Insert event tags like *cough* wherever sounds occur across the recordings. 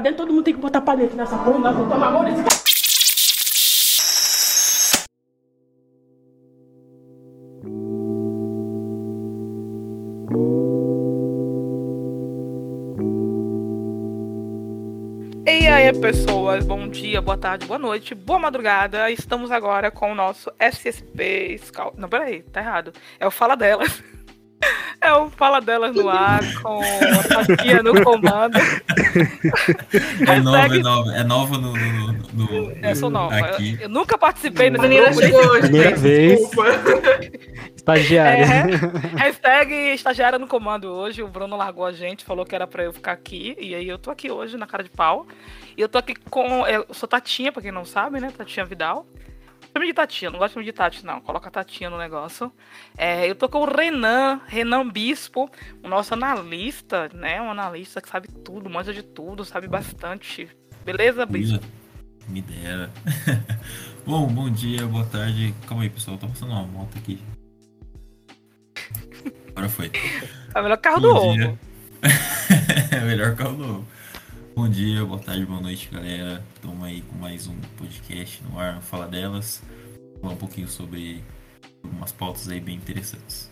dentro. Todo mundo tem que botar pra dentro nessa porra. Nós vamos tomar cara. E aí, pessoas, bom dia, boa tarde, boa noite, boa madrugada. Estamos agora com o nosso SSP Scout. Não, peraí, tá errado. É o Fala Delas. *laughs* É o Fala Delas no ar, com a Tatia no comando. *laughs* É nova, é nova, é nova no. no, no- no- Eu sou nova. Aqui. Eu, eu nunca participei A desse menina grupo. chegou hoje, Primeira vez. desculpa. *laughs* Estagiária. É, *laughs* hashtag estagiária no comando hoje. O Bruno largou a gente, falou que era pra eu ficar aqui. E aí eu tô aqui hoje na cara de pau. E eu tô aqui com. Eu sou Tatinha, pra quem não sabe, né? Tatinha Vidal. Chama de Tatinha, não gosto de chamar de Tati, não. Coloca a Tatinha no negócio. É, eu tô com o Renan, Renan Bispo, o nosso analista, né? Um analista que sabe tudo, manja de tudo, sabe bastante. Beleza, Bispo? Me dera. *laughs* bom, bom dia, boa tarde. Calma aí, pessoal. Tá passando uma moto aqui. Agora foi. *laughs* É o melhor carro do Bom dia. ovo. *laughs* é melhor carro novo. Bom dia, boa tarde, boa noite, galera. Estamos aí com mais um podcast no ar, Fala Delas. Falar um pouquinho sobre algumas pautas aí bem interessantes.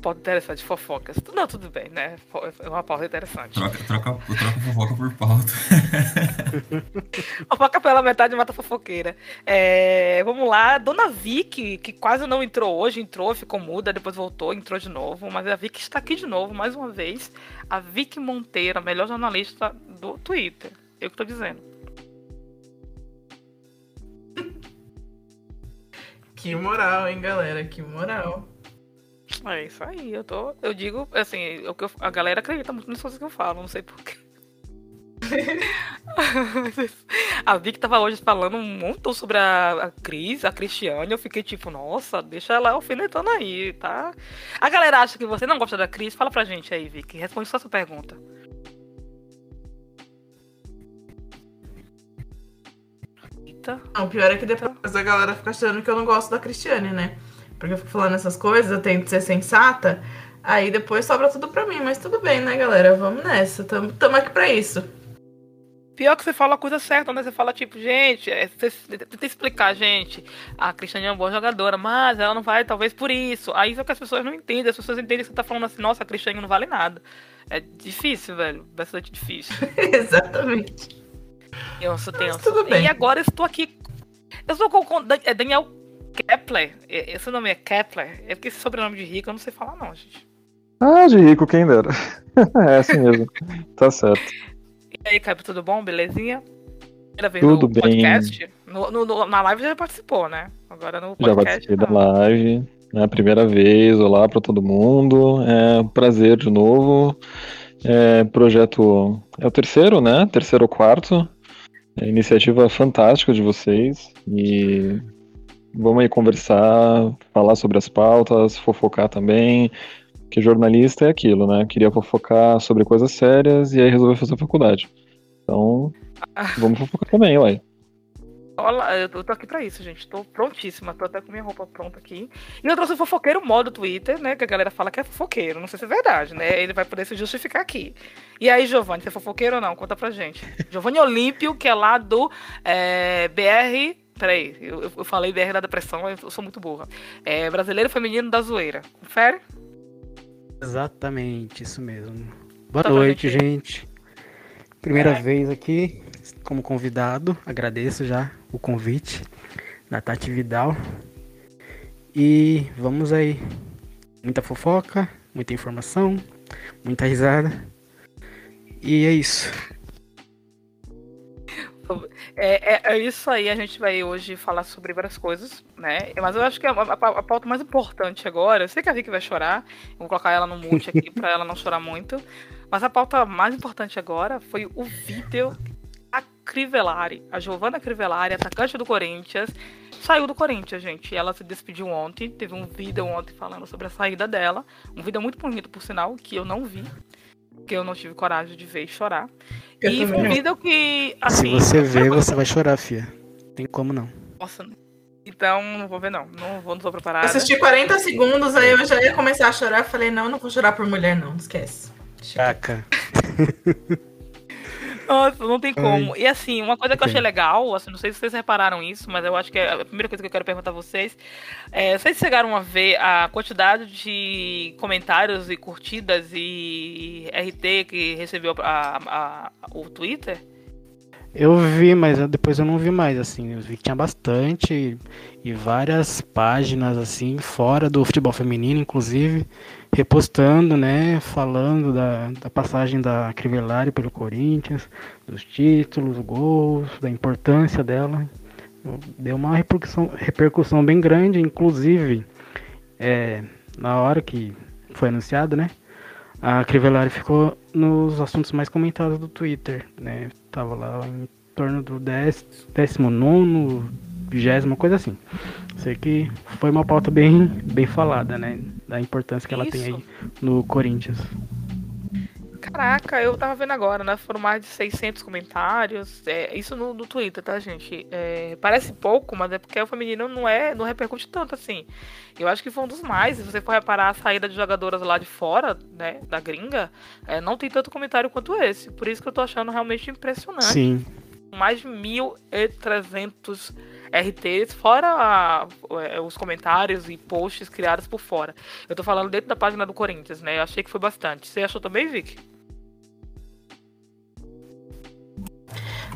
Pauta interessante, fofocas. Não, tudo bem, né? É uma pauta interessante. Troca, troca, troca fofoca por pauta. *laughs* Fofoca pela metade mata fofoqueira. É, vamos lá, Dona Vicky, que quase não entrou hoje, entrou, ficou muda, depois voltou, entrou de novo, mas a Vicky está aqui de novo, mais uma vez. A Vicky Monteiro, a melhor jornalista do Twitter. Eu que tô dizendo. Que moral, hein, galera? Que moral. É isso aí, eu tô. Eu digo, assim, eu- a galera acredita muito nas coisas que eu falo, não sei porquê. *laughs* a Vicky tava hoje falando um montão sobre a, a Cris, a Cristiane. Eu fiquei tipo, nossa, deixa ela alfinetando aí, tá? A galera acha que você não gosta da Cris? Fala pra gente aí, Vicky. Responde só essa pergunta. Eita. Não, o pior é que depois a galera fica achando que eu não gosto da Cristiane, né? Porque eu fico falando essas coisas, eu tento ser sensata. Aí depois sobra tudo pra mim, mas tudo bem, né, galera? Vamos nessa. Tamo, tamo aqui pra isso. Pior que você fala a coisa certa, né? Você fala, tipo, gente, é, você tenta explicar, gente, a Cristiane é uma boa jogadora, mas ela não vai, talvez, por isso. Aí isso é que as pessoas não entendem. As pessoas entendem que você tá falando assim, nossa, a Cristiane não vale nada. É difícil, velho. Bastante difícil. *laughs* Exatamente. Tenso, tenso. tudo bem. E agora eu estou aqui. Eu estou com é Daniel Kepler. Esse nome é Kepler. É porque esse sobrenome de rico eu não sei falar, não, gente. Ah, de rico, quem dera. *laughs* é assim mesmo. Tá certo. E aí, Caio, tudo bom? Belezinha? Primeira vez Tudo no bem. podcast? No, no- no- na live já participou, né? Agora no Já podcast. participei da live. Né, primeira vez, olá pra todo mundo. É um prazer de novo. É, projeto. É o terceiro, né? Terceiro ou quarto. É, iniciativa fantástica de vocês. E vamos aí conversar, falar sobre as pautas, fofocar também. Que jornalista é aquilo, né? Queria fofocar sobre coisas sérias e aí resolveu fazer faculdade. Então, vamos fofocar também, uai. Olá, eu tô aqui pra isso, gente. Tô prontíssima. Tô até com minha roupa pronta aqui. E eu trouxe o fofoqueiro modo Twitter, né? Que a galera fala que é fofoqueiro. Não sei se é verdade, né? Ele vai poder se justificar aqui. E aí, Giovanni, você é fofoqueiro ou não? Conta pra gente. Giovanni Olímpio, que é lá do é, BR. Peraí, eu, eu- eu falei BR da depressão, eu sou muito burra. É Brasileiro Feminino da Zoeira. Confere? Exatamente, isso mesmo. Boa Tá bom, noite, gente. gente. Primeira É. vez aqui como convidado. Agradeço já o convite da Tati Vidal. E vamos aí. Muita fofoca, muita informação, muita risada. E é isso. É, é, é isso aí, a gente vai hoje falar sobre várias coisas, né? Mas eu acho que a, a- a pauta mais importante agora, eu sei que a Vicky vai chorar, vou colocar ela no mute aqui *laughs* pra ela não chorar muito, mas a pauta mais importante agora foi o vídeo a Crivellari, a Giovanna Crivellari, atacante do Corinthians, saiu do Corinthians, gente. Ela se despediu ontem, teve um vídeo ontem falando sobre a saída dela, um vídeo muito bonito, por sinal, que eu não vi, que eu não tive coragem de ver e chorar. Eu e vídeo que, Se assim... você ver, você vai chorar, fia. Tem como não. Nossa, então não vou ver não. Não vou, não tô preparada. Eu assisti 40 segundos, aí eu já ia começar a chorar. Falei, não, eu não vou chorar por mulher, não. Esquece. Caca. *laughs* Nossa, não tem como. Ai. E assim, uma coisa que eu achei legal, assim, não sei se vocês repararam isso, mas eu acho que é a primeira coisa que eu quero perguntar a vocês é, vocês chegaram a ver a quantidade de comentários e curtidas e RT que recebeu a- a- o Twitter? Eu vi, mas depois eu não vi mais, assim. Eu vi que tinha bastante e várias páginas, assim, fora do futebol feminino, inclusive, repostando, né? Falando da, da passagem da Crivellari pelo Corinthians, dos títulos, gols, da importância dela. Deu uma repercussão, repercussão bem grande, inclusive, é, na hora que foi anunciado, né? A Crivellari ficou nos assuntos mais comentados do Twitter, né? Tava lá em torno do 10, 19, 20, uma coisa assim. Sei que foi uma pauta bem, bem falada, né? Da importância que ela tem Isso. aí no Corinthians. Caraca, eu tava vendo agora, né? Foram mais de 600 comentários. É, isso no, no Twitter, tá, gente? É, parece pouco, mas é porque o feminino não é, não repercute tanto assim. Eu acho que foi um dos mais. Se você for reparar a saída de jogadoras lá de fora, né, da gringa, é, não tem tanto comentário quanto esse. Por isso que eu tô achando realmente impressionante. Sim, Mais de 1.300 RTs, fora a- é, os comentários e posts criados por fora. Eu tô falando dentro da página do Corinthians, né? Eu achei que foi bastante. Você achou também, Vic?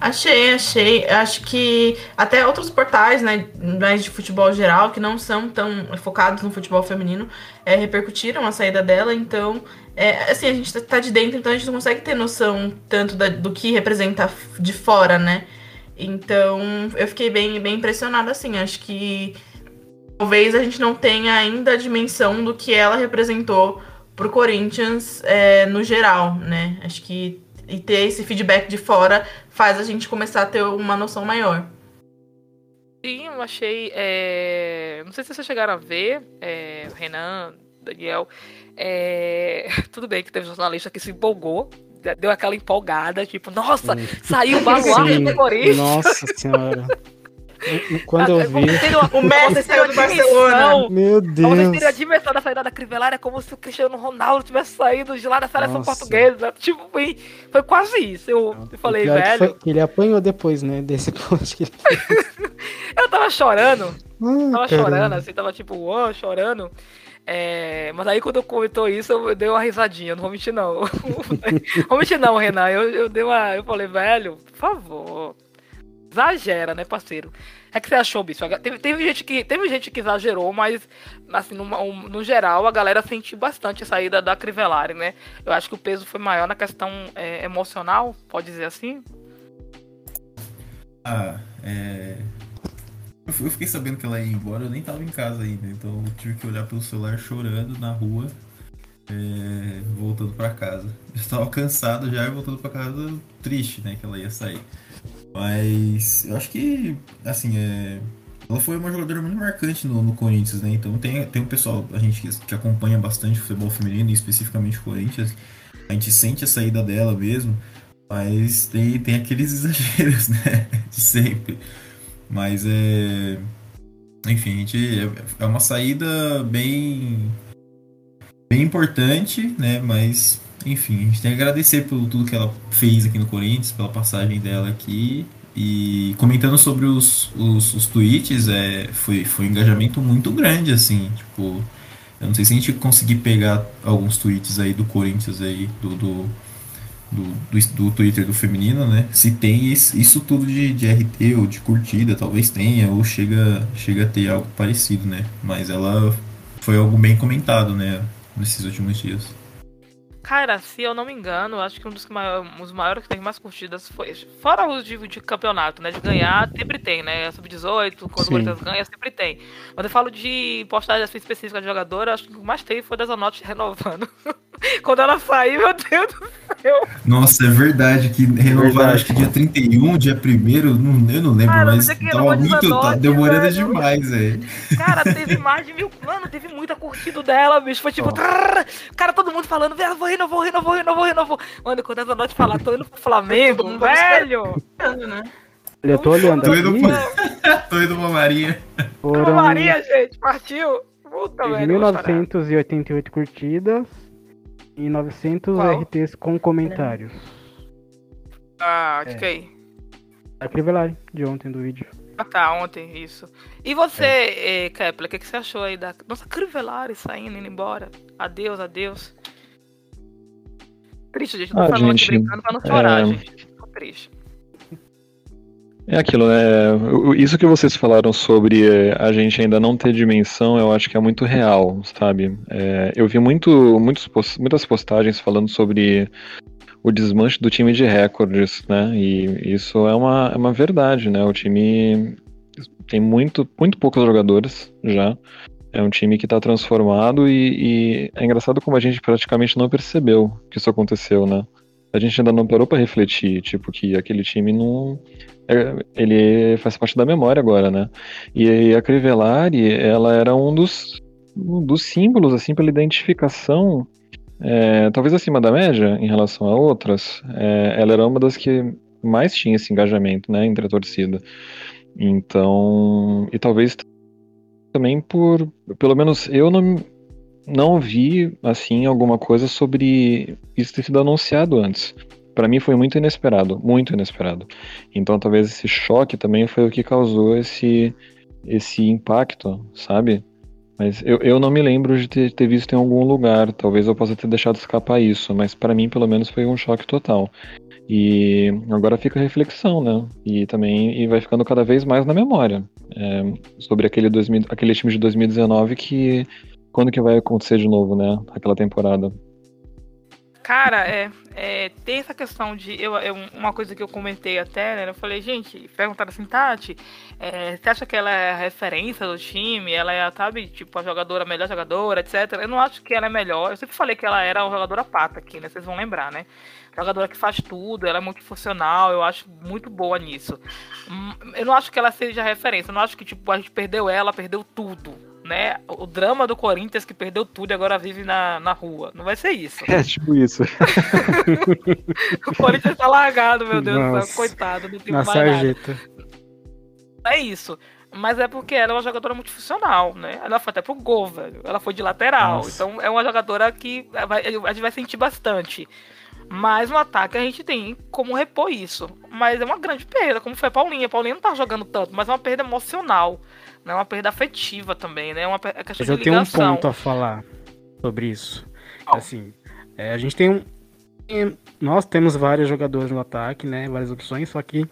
Achei, achei. Acho que até outros portais, né, mais de futebol geral, que não são tão focados no futebol feminino, é, repercutiram a saída dela. Então, é, assim, a gente tá- tá de dentro, então a gente não consegue ter noção tanto da- do que representa de fora, né? Então, eu fiquei bem, bem impressionada, assim. Acho que talvez a gente não tenha ainda a dimensão do que ela representou pro Corinthians é, no geral, né? Acho que e ter esse feedback de fora faz a gente começar a ter uma noção maior. Sim, eu achei. é, Não sei se vocês chegaram a ver, é, Renan, Daniel. é, *laughs* Tudo bem que teve jornalista que se empolgou, deu aquela empolgada, tipo, nossa, *laughs* Sim. saiu o baluarte do Corinthians. nossa senhora. Quando eu vi. Vocês teriam- O Messi saiu do Barcelona. Meu Pra Vocês teriam a Deus. dimensão da saída da Crivellari, é como se o Cristiano Ronaldo tivesse saído de lá da seleção Nossa. portuguesa. Tipo, foi, foi quase isso. Eu, eu falei, é que velho, foi que ele apanhou depois, né? Desse *laughs* post que ele fez. *laughs* eu tava chorando. Ah, Tava caramba. chorando, assim, tava tipo, uou, chorando. É, mas aí quando eu comentou isso, eu dei uma risadinha, não vou mentir não. *laughs* vou mentir não, Renan. Eu, eu dei uma. Eu falei, velho, por favor. Exagera, né, parceiro? É que você achou, bicho? Teve, teve, gente, que, teve gente que exagerou, mas, assim, um- no geral, a galera sentiu bastante a saída da Crivellari, né? Eu acho que o peso foi maior na questão é, emocional, pode dizer assim. Ah, é. Eu fiquei sabendo que ela ia embora, eu nem tava em casa ainda, então tive que olhar pelo celular chorando na rua, é, voltando pra casa. Eu estava cansado já e voltando pra casa triste, né, que ela ia sair. Mas eu acho que, assim, é. Ela foi uma jogadora muito marcante no, no Corinthians, né? Então tem, tem um pessoal, a gente que, que acompanha bastante o futebol feminino, e especificamente o Corinthians, a gente sente a saída dela mesmo, mas tem, tem aqueles *laughs* exageros, né? De sempre. Mas é. Enfim, a gente. É, é uma saída bem. bem importante, né? Mas, enfim, a gente tem que agradecer por tudo que ela fez aqui no Corinthians, pela passagem dela aqui. E comentando sobre os, os, os tweets, é, foi, foi um engajamento muito grande, assim, tipo. Eu não sei se a gente conseguir pegar alguns tweets aí do Corinthians aí, do, do, do, do, Twitter do feminino, né? Se tem isso, isso tudo de, de RT ou de curtida, talvez tenha, ou chega, chega a ter algo parecido, né? Mas ela foi algo bem comentado, né? Nesses últimos dias. Cara, se eu não me engano, acho que um dos que maior, os maiores que teve mais curtidas foi. Fora os de, de campeonato, né? De ganhar, sempre tem, né? Sub-18, quando o. Corinthians ganha, sempre tem. Mas eu falo de postagem assim, específica de jogadora, acho que o que mais teve foi das Zanotti renovando. *laughs* quando ela saiu, meu Deus do céu. Nossa, é verdade que renovaram Verdade. acho que dia 31, dia 1 não, eu não lembro, Cara, mas é que tava renovou muito. 19, Tá demorando velho. demais, velho. *laughs* Cara, teve mais de mil. Mano, teve muita curtida dela, bicho. Foi tipo. Trrr, Cara, todo mundo falando, velho, vou renovou, renovou, renovou, renovou. Mano, quando a Zanotti falar, tô indo pro Flamengo, velho. né? Eu tô olhando Tô indo, pra... *laughs* Tô indo pra Maria. foram Maria, gente, partiu. Puta, velho. 1988 curtidas E 900 Qual? RTs com comentários. Ah, de É. quem? A Crivellari, de ontem do vídeo. Ah, tá, ontem, isso. E você, eh, Kepler, o que, que você achou aí da nossa Crivellari saindo, indo embora? Adeus, adeus. Triste, gente. Não tô Ah, falando gente, aqui brincando pra não chorar, é- gente. Tô triste. É aquilo, né? Isso que vocês falaram sobre a gente ainda não ter dimensão, eu acho que é muito real, sabe? É, eu vi muito, muitos, muitas postagens falando sobre o desmanche do time de recordes, né? E isso é uma, é uma verdade, né? O time tem muito, muito poucos jogadores já. É um time que está transformado e, e é engraçado como a gente praticamente não percebeu que isso aconteceu, né? A gente ainda não parou para refletir, tipo, que aquele time não é, ele faz parte da memória agora, né? E a Crivellari, ela era um dos, um dos símbolos, assim, pela identificação, é, talvez acima da média em relação a outras. É, ela era uma das que mais tinha esse engajamento, né, entre a torcida. Então, e talvez também por, pelo menos eu não, não vi, assim, alguma coisa sobre isso ter sido anunciado antes. Para mim foi muito inesperado, muito inesperado. Então talvez esse choque também foi o que causou esse, esse impacto, sabe? Mas eu, eu não me lembro de ter, ter visto em algum lugar. Talvez eu possa ter deixado escapar isso, mas para mim pelo menos foi um choque total. E agora fica a reflexão, né? E também e vai ficando cada vez mais na memória é, sobre aquele, 2000, aquele time de 2019 que quando que vai acontecer de novo, né? Aquela temporada. Cara, é, é, tem essa questão de. Eu, eu- uma coisa que eu comentei até, né? Eu falei, gente, perguntaram assim, Tati, é, você acha que ela é a referência do time? Ela é, sabe, tipo, a jogadora, a melhor jogadora, etc. Eu não acho que ela é melhor. Eu sempre falei que ela era uma jogadora pata aqui, né? Vocês vão lembrar, né? Jogadora que faz tudo, ela é muito funcional, eu acho muito boa nisso. Hum, Eu não acho que ela seja a referência, eu não acho que, tipo, a gente perdeu ela, perdeu tudo. Né? O drama do Corinthians que perdeu tudo e agora vive na, na rua. Não vai ser isso. *laughs* É tipo isso. *laughs* O Corinthians tá largado, meu Deus do Nossa. céu. Coitado, não tem mais nada. sarjeta. É isso. Mas é porque ela é uma jogadora muito funcional, né? Ela foi até pro gol, velho. Ela foi de lateral. Nossa. Então é uma jogadora que vai- a gente vai sentir bastante. Mas no ataque a gente tem como repor isso. Mas é uma grande perda, como foi a Paulinha. A Paulinha não tá jogando tanto, mas é uma perda emocional. Né? Uma perda afetiva também, né? É uma é questão Mas eu tenho um ponto a falar sobre isso. Qual? Assim, é, a gente tem um. tem- Nós temos vários jogadores no ataque, né? Várias opções, só que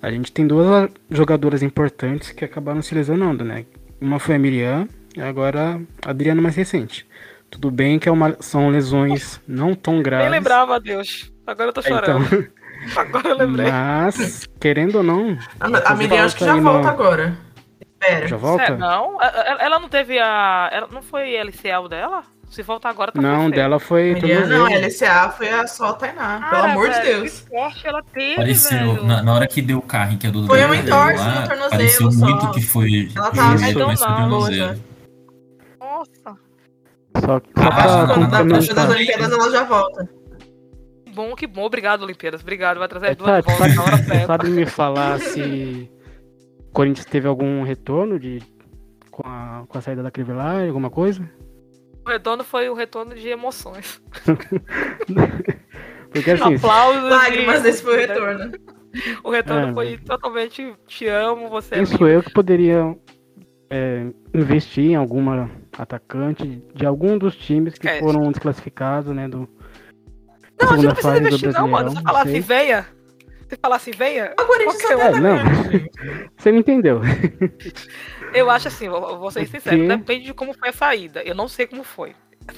a gente tem duas jogadoras importantes que acabaram se lesionando, né? Uma foi a Miriam e agora a Adriana mais recente. Tudo bem que é uma- são lesões não tão graves. Nem lembrava, Deus. Agora eu tô É, então, chorando. *laughs* Agora eu lembrei. mas, querendo ou não. A, a Miriam acho que já aí volta no- agora. Espera. Já volta? É, não, ela, ela não teve a. Ela, não foi LCL dela? Se voltar agora, tá Não, feio. dela foi. Miriam, não, tornozelo. LCA foi a só a Tainá. Pelo Cara, amor de velho, Deus. Que forte ela teve, Pareceu, velho. na, na hora que deu o carro em que a Duda Foi um veio entorse no tornozelo pareceu só. muito que foi Ela tava joelho, então mas foi tornozelo. Nossa, Só, só Ah, pra quando dá das. Olimpíadas ela já volta. que bom, que bom. Obrigado, Olimpíadas. Obrigado. Vai trazer É, as duas sabe, voltas na hora sabe, certa. sabe me falar se o Corinthians teve algum retorno de, com, a, com a saída da Crivellari, alguma coisa? O retorno foi o retorno de emoções. *laughs* Porque assim, Aplausos. Lágrimas, e- esse foi o retorno. O retorno É, foi totalmente te amo, você é penso lindo. eu que poderia é, investir em alguma atacante de algum dos times que É. foram desclassificados, né, do Não, a gente não precisa investir, não, mano. Você falar assim, venha. Você falar assim, venha. O Corinthians Qualquer só É, não. *laughs* Você me entendeu? Eu acho assim, vou vou ser sincero, Porque- depende de como foi a saída. Eu não sei como foi.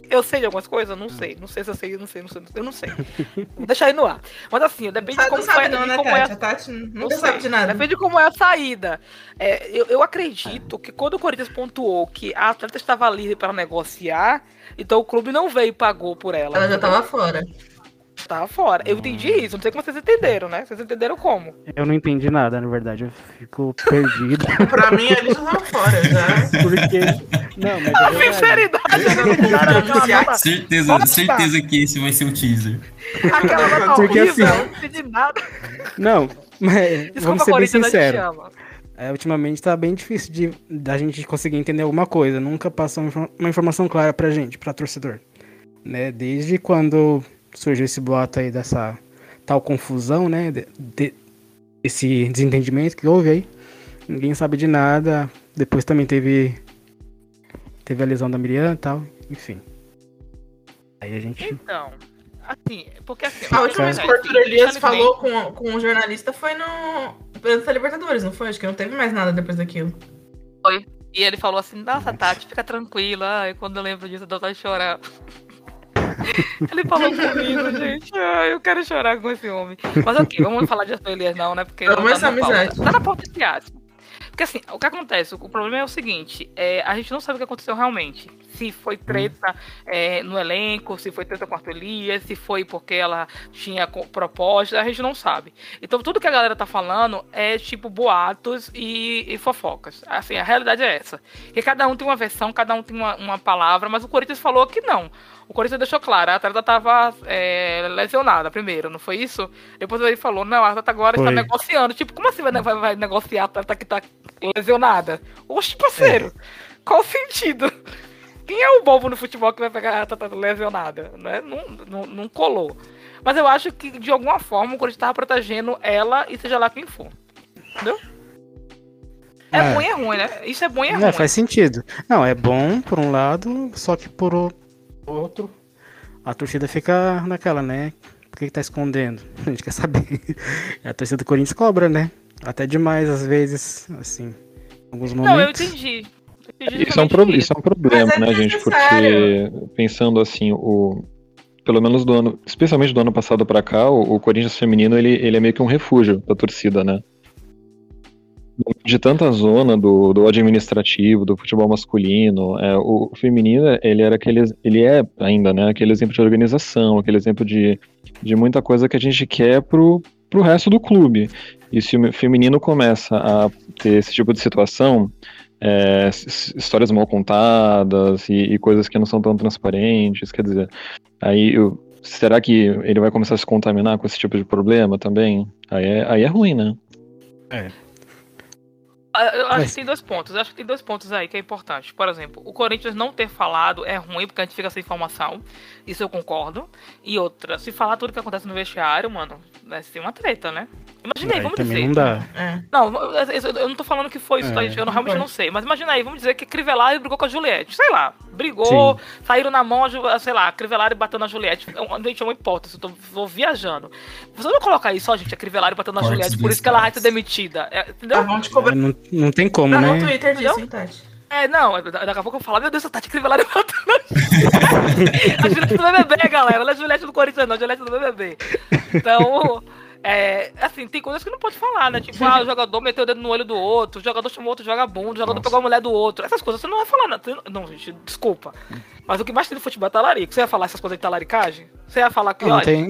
Eu sei de algumas coisas? Não sei. Não sei se eu sei, não sei, não sei. Eu não sei. *laughs* Vou deixar aí no ar. Mas assim, depende de Sabe, como não sabe foi não, de né, como é Tati? a A Tati Não nunca sabe de nada. Depende de como é a saída. É, eu, eu acredito que quando o Corinthians pontuou que a atleta estava livre para negociar, então o clube não veio e pagou por ela. Ela já tava fora. Tava fora. Eu entendi isso. Não sei como vocês entenderam, né? Vocês entenderam como? Eu não entendi nada, na verdade. Eu fico *laughs* perdido. Pra mim, ele já tava fora, já. *laughs* Porque. Não, mas é verdade. Sinceridade, *laughs* Certeza, Nossa! certeza que esse vai ser o teaser. aquela nota Porque horrível, assim- eu não entendi nada. Não, mas Desculpa, vamos ser bem a sinceros. É, ultimamente tá bem difícil de da gente conseguir entender alguma coisa. Nunca infor- uma informação clara pra gente, pra torcedor. né? Desde quando surgiu esse boato aí dessa tal confusão, né? De, de, esse desentendimento que houve aí. Ninguém sabe de nada. Depois também teve teve a lesão da Miriam e tal, enfim. Aí a gente Então, assim, porque assim. A última vez que o Arthur assim, Elias falou com, com um jornalista foi no. Pela Libertadores, não foi? Acho que não teve mais nada depois daquilo. E ele falou assim, nossa, Tati, fica tranquila. Ai, quando eu lembro disso, eu dou vontade de chorar. Ele falou comigo, gente. Ai, eu quero chorar com esse homem. Mas ok, vamos falar de Arthur Elias não, né? Porque Vamos não tá na pauta. amizade. Tá na pauta esse aspas. Porque assim, o que acontece? O problema é o seguinte, é, a gente não sabe o que aconteceu realmente. Se foi treta é, no elenco, se foi treta com a Arthur Elias, se foi porque ela tinha proposta, a gente não sabe. Então tudo que a galera tá falando é tipo boatos e, e fofocas. Assim, a realidade é essa. Que cada um tem uma versão, cada um tem uma, uma palavra, mas o Corinthians falou que não. O Corinthians deixou claro, a atleta tava é, lesionada primeiro, não foi isso? Depois ele falou, não, a atleta agora está Foi. negociando. Tipo, como assim vai, vai, vai negociar a atleta que tá lesionada? Oxe, parceiro, qual o sentido? Quem é o bobo no futebol que vai pegar a atleta lesionada? Né? Não, não, não colou. Mas eu acho que, de alguma forma, o Corinthians tava protegendo ela e seja lá quem for. Entendeu? É, É. ruim, é ruim, né? Isso é bom e é, É, ruim. faz sentido. Não, é bom por um lado, só que por outro, a torcida fica naquela, né? Por que, que tá escondendo? *laughs* A gente quer saber. E a torcida do Corinthians cobra, né? Até demais, às vezes, assim, em alguns Não, eu momentos. entendi. Eu entendi Isso é, um pro- isso é um problema, é né, gente? Porque pensando assim, o pelo menos do ano, especialmente do ano passado pra cá, o, o Corinthians feminino ele, ele é meio que um refúgio da torcida, né? De tanta zona do, do administrativo, do futebol masculino, é, o, feminino ele era aquele, ele é ainda, né? Aquele exemplo de organização, aquele exemplo de, de muita coisa que a gente quer pro, pro resto do clube. E se o feminino começa a ter esse tipo de situação, é, histórias mal contadas e, e coisas que não são tão transparentes, quer dizer, aí eu- será que ele vai começar a se contaminar com esse tipo de problema também? Aí é, aí é ruim, né? Ah, Eu acho que tem dois pontos. Eu acho que tem dois pontos aí que é importante. Por exemplo, o Corinthians não ter falado é ruim porque a gente fica sem informação. Isso eu concordo. E outra, se falar tudo que acontece no vestiário, mano, vai ser uma treta, né? Imaginei, Aí vamos também dizer. não dá. É. Não, eu eu não tô falando que foi isso, tá, É. gente? Eu não- realmente Foi. não sei. Mas imagina aí, vamos dizer que Crivellari brigou com a Juliette. Sei lá, brigou, saíram na mão, a sei lá, Crivellari bateu na Juliette. É Gente, é uma hipótese, eu tô, tô viajando. Você não colocar aí só, gente, a Crivellari batendo na Cortes Juliette, por isso que ela vai ser demitida. É, Tá, entendeu? vamos te cobrar. Não, não tem como, Tá né? no Twitter disso, Entendeu? hein, Tati? É, não, da- daqui a pouco eu falo, meu Deus, a Tati Crivellari *laughs* batendo na A Juliette do BBB, galera. Ela é a Juliette do Corinthians, não, a Juliette do BBB. Então, é, assim, tem coisas que não pode falar, né? Tipo, ah, o jogador meteu o dedo no olho do outro, o jogador chamou outro vagabundo, o jogador Nossa. pegou a mulher do outro. Essas coisas você não vai falar, não. Você não- Não, gente, desculpa. Mas o que mais tem no futebol é talarico. Você ia falar essas coisas de talaricagem? Você ia falar que, Não olha, tem,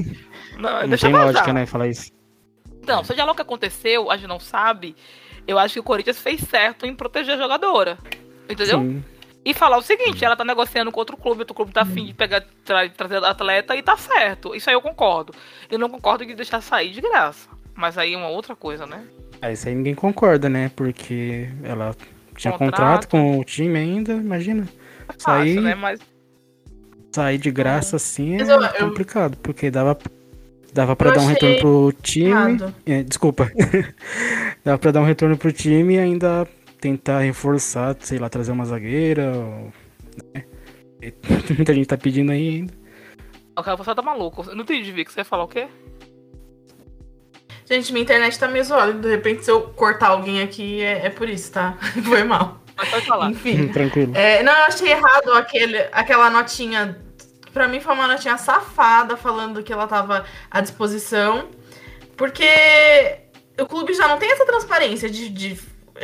não, não deixa tem vazar. lógica, né? Falar isso. Então, seja lá o que aconteceu, a gente não sabe. Eu acho que o Corinthians fez certo em proteger a jogadora. Entendeu? Sim. E falar o seguinte, ela tá negociando com outro clube, outro clube tá afim de pegar, tra- trazer atleta e tá certo. Isso aí eu concordo. Eu não concordo de deixar sair de graça. Mas aí é uma outra coisa, né? Aí isso aí ninguém concorda, né? Porque ela tinha Contrato. contrato com o time ainda, imagina. É Isso aí- fácil, né? Mas Sair de graça assim é eu- eu- complicado, porque dava, dava pra Eu dar um retorno pro time. É, desculpa. *laughs* dava pra dar um retorno pro time e ainda tentar reforçar, sei lá, trazer uma zagueira. Ou, né? *laughs* Muita gente tá pedindo aí ainda. o cara você tá maluco. Eu não entendi, Vic. Você ia falar o quê? Gente, minha internet tá meio zoada. De repente, se eu cortar alguém aqui, é, é por isso, tá? *laughs* Foi mal. Mas pode falar. Enfim. Tranquilo. É, não, eu achei errado aquele, aquela notinha. Pra mim foi uma notinha safada falando que ela tava à disposição. Porque o clube já não tem essa transparência de, de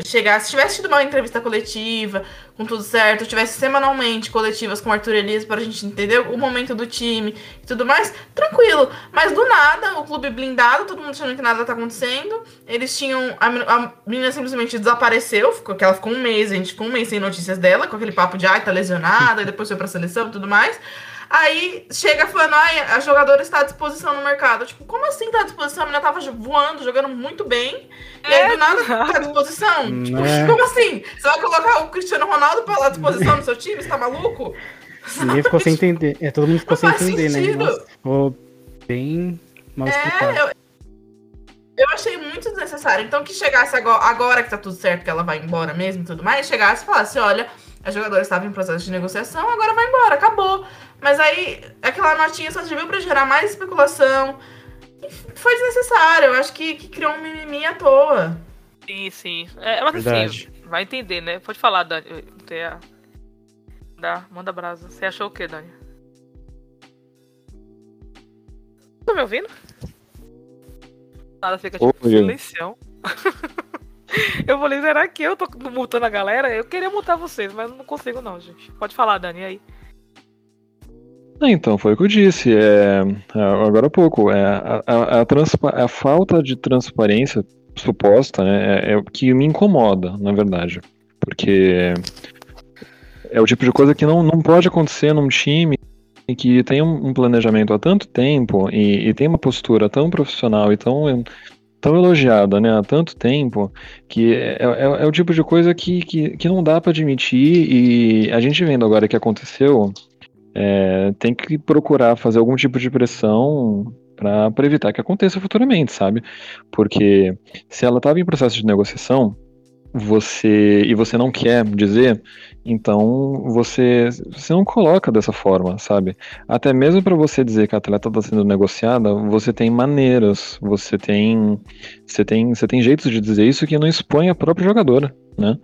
chegar. Se tivesse tido uma entrevista coletiva, com tudo certo, tivesse semanalmente coletivas com o Arthur Elias pra gente entender o momento do time e tudo mais, tranquilo. Mas do nada, o clube blindado, todo mundo achando que nada tá acontecendo. Eles tinham. A, a menina simplesmente desapareceu, ficou, que ela ficou um mês, a gente ficou um mês sem notícias dela, com aquele papo de ai, tá lesionada, e depois foi pra seleção e tudo mais. Aí chega falando, ai, a jogadora está à disposição no mercado. Tipo, como assim tá à disposição? A menina tava voando, jogando muito bem. E aí É, do nada exato. tá à disposição. Tipo, Né? como assim? Você vai colocar o Cristiano Ronaldo pra lá à disposição no seu time? Você tá maluco? Ninguém ficou sem entender. É, todo mundo ficou Não sem faz entender, né? sentido. Nossa, ficou bem mal explicado. É, eu, eu achei muito desnecessário. Então, que chegasse agora, agora que tá tudo certo, que ela vai embora mesmo e tudo mais, chegasse e falasse: olha, a jogadora estava em processo de negociação, agora vai embora, acabou. Mas aí, aquela notinha só serviu pra gerar mais especulação. Foi desnecessário. Eu acho que, que criou um mimimi à toa. Sim, sim. É, mas Verdade. assim, vai entender, né? Pode falar, Dani. Tem a... Dá, manda brasa. Você achou o quê, Dani? Tá me ouvindo? Nada, fica tipo silencião. *laughs* eu falei, será que eu tô multando a galera? Eu queria multar vocês, mas não consigo não, gente. Pode falar, Dani, aí? Ah, Então, foi o que eu disse, é, é, agora há pouco, é, a, a- a a falta de transparência suposta né, é, é o que me incomoda, na verdade, porque é o tipo de coisa que não, não pode acontecer num time que tem um planejamento há tanto tempo e, e tem uma postura tão profissional e tão, tão elogiada né, há tanto tempo, que é, é- é o tipo de coisa que, que, que não dá para admitir e a gente vendo agora que aconteceu... É, tem que procurar fazer algum tipo de pressão para evitar que aconteça futuramente, sabe? Porque se ela estava em processo de negociação, você e você não quer dizer, então você você não coloca dessa forma, sabe? Até mesmo para você dizer que a atleta está sendo negociada, você tem maneiras, você tem você tem você tem jeitos de dizer isso que não expõe a própria jogadora, né?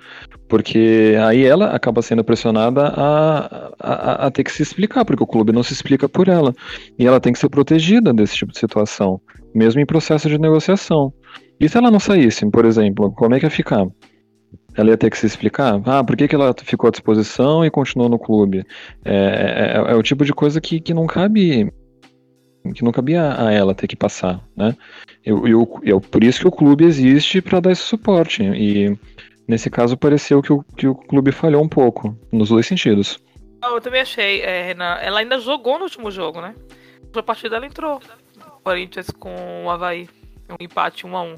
Porque aí ela acaba sendo pressionada a, a, a ter que se explicar, porque o clube não se explica por ela. E ela tem que ser protegida desse tipo de situação, mesmo em processo de negociação. E se ela não saísse, por exemplo, como é que ia ficar? Ela ia ter que se explicar? Ah, por que, que ela ficou à disposição e continuou no clube? É, é, é o tipo de coisa que, que não cabe. que não cabia a ela ter que passar, né? Eu, eu, eu, por isso que o clube existe para dar esse suporte. E nesse caso pareceu que o, que o clube falhou um pouco, nos dois sentidos. Ah, Eu também achei, é, Renan. Ela ainda jogou no último jogo, né? A partida ela entrou. Corinthians com o Havaí. Um empate 1 a 1 Não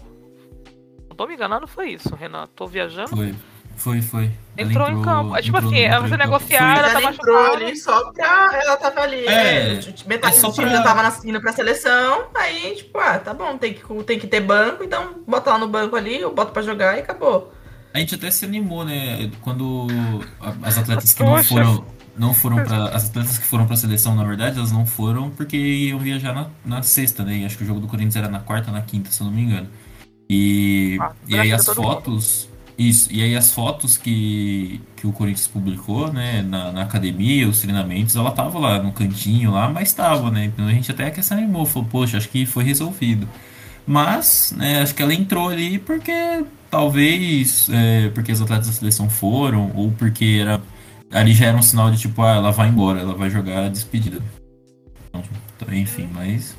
tô me enganando, foi isso, Renan. Tô viajando. Foi, foi, foi. Ela Entrou, em campo. É tipo entrou assim, ela entrou campo. negociada, Mas tá ela entrou ali só pra. Ela tava ali. É, É, metade é do time pra- já tava na- indo pra seleção. Aí, tipo, ah, tá bom, tem que, tem que ter banco, então bota lá no banco ali, eu boto pra jogar e acabou. A gente até se animou, né? Quando as atletas que não foram. Não foram para As atletas que foram pra seleção, na verdade, elas não foram porque iam viajar na, na sexta, né? E acho que o jogo do Corinthians era na quarta ou na quinta, se eu não me engano. E, Ah, e aí as fotos. Isso, e aí as fotos que, que o Corinthians publicou, né, na, na academia, os treinamentos, ela tava lá no cantinho lá, mas tava, né? Então a gente até que se animou, falou, poxa, acho que foi resolvido. Mas, né, acho que ela entrou ali porque talvez é, porque os atletas da seleção foram, ou porque era ali já era um sinal de tipo, ah, ela vai embora, ela vai jogar a despedida. Então, enfim, mas.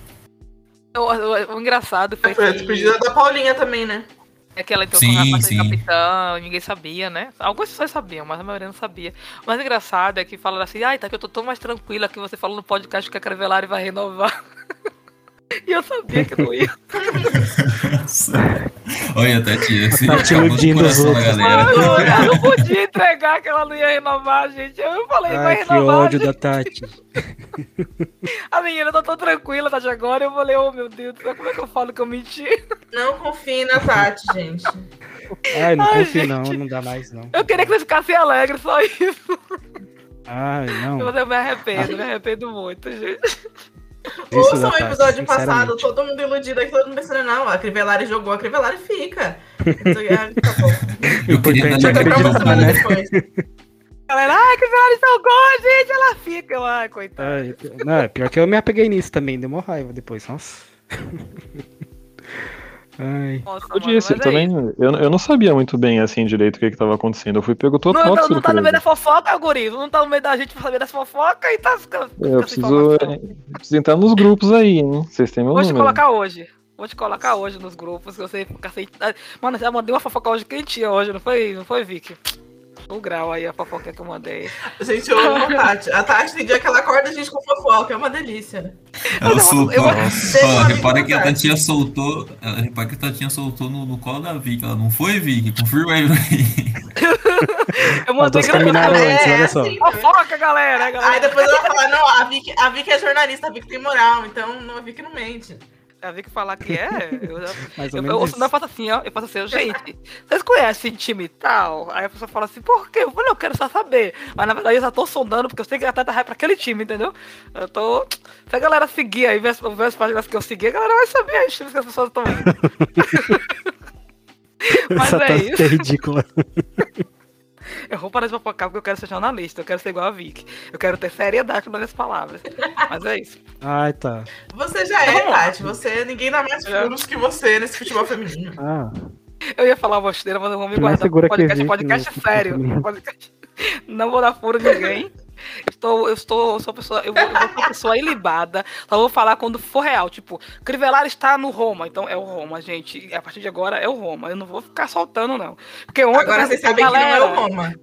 O, o- o engraçado foi Foi a que, despedida da Paulinha também, né? é que ela entrou Sim, com a pasta de capitão, ninguém sabia, né? Algumas pessoas sabiam, mas a maioria não sabia. O mais engraçado é que falaram assim, ai, tá que eu tô tão mais tranquila que você falou no podcast que a Crevelari vai renovar. *laughs* e eu sabia que não ia. *laughs* Olha, Tati, você Tá te acabou os coração da outros. galera. Mano, eu não podia entregar que ela não ia renovar, gente. Eu falei, vai Ai, que renovar. ódio gente. da Tati. *laughs* A menina tá tão tranquila, de agora. Eu falei, oh meu Deus, como é que eu falo que eu menti? Não confie na Tati, gente. Ai, não Ai, confio não, gente. não dá mais não. Eu queria que eles ficassem alegres, só isso. Ai, não. Mas eu me arrependo, me arrependo muito, gente. Isso Ouçam da o episódio passado, todo mundo iludido aqui, todo mundo pensando, não, a Crivellari jogou, a Crivellari fica. Então, é, queria *laughs* importante dar é acreditar, semana né? depois. *laughs* Galera, ai, Ferrari salgou, gente, ela fica. Eu, Ai, coitada. Ai, não, é pior que eu me apeguei nisso também, deu uma raiva depois, nossa. *laughs* Ai, Nossa, Eu disse, eu é também. isso. Eu, eu não sabia muito bem assim direito o que estava acontecendo. Eu fui pego total Não, não, não tá no meio da fofoca, guri. Não tá no meio da gente pra saber das fofocas e tá. Eu fica sem preciso, informação. eu preciso entrar nos grupos aí, hein? Vocês têm meu Vou te número. colocar hoje. Vou te colocar hoje nos grupos, que eu sei ficar sem. Mano, já mandei uma fofoca hoje quentinha hoje, não foi, não foi, Vicky? O grau aí, a fofoca que eu mandei. Gente, eu amo a Tati. A Tati tem dia que ela acorda a gente com fofoca, é uma delícia. Ela soltou. eu- Ó, repara que a. Tatinha soltou. Repara que a Tatinha soltou no, no colo da Vicky. Ela não foi, Vicky? Confirma aí *laughs* pra mim. Eu mandei gravando. É, olha só. assim, Fofoca, galera. A galera... Aí depois ela fala, não, a Vicky, a Vicky é jornalista, a Vicky tem moral, então a Vicky não mente. A Vicky falar que é. Eu, *laughs* Mais ou eu, menos eu, eu faço assim, ó. Eu faço assim, gente, vocês conhecem time e tal? Aí a pessoa fala assim, por quê? Eu falei, eu quero só saber. Mas na verdade eu só tô sondando, porque eu sei que a atleta vai pra aquele time, entendeu? Eu tô. Se a galera seguir aí, ver as, ver as páginas que eu segui, a galera vai saber os times que as pessoas estão indo. *laughs* *laughs* Mas Essa é isso. é ridícula. Eu vou parar de fofocar porque eu quero ser jornalista, eu quero ser igual a Vicky. Eu quero ter seriedade nas minhas palavras. Mas é isso. Ai, tá. Você já é, Vamos lá. Tati. Você, ninguém dá mais furos que você nesse futebol feminino. Ah, Eu ia falar bosteira, mas eu vou me guardar podcast, existe podcast futebol sério. Podcast- Não vou dar furo em ninguém. Estou, eu estou, eu sou pessoa, eu eu vou uma pessoa ilibada. Só vou falar quando for real. Tipo, Crivellari está no Roma, então é o Roma, gente. A partir de agora é o Roma. Eu não vou ficar soltando, não. Porque ontem Agora vocês sabem que não é o galera, Roma.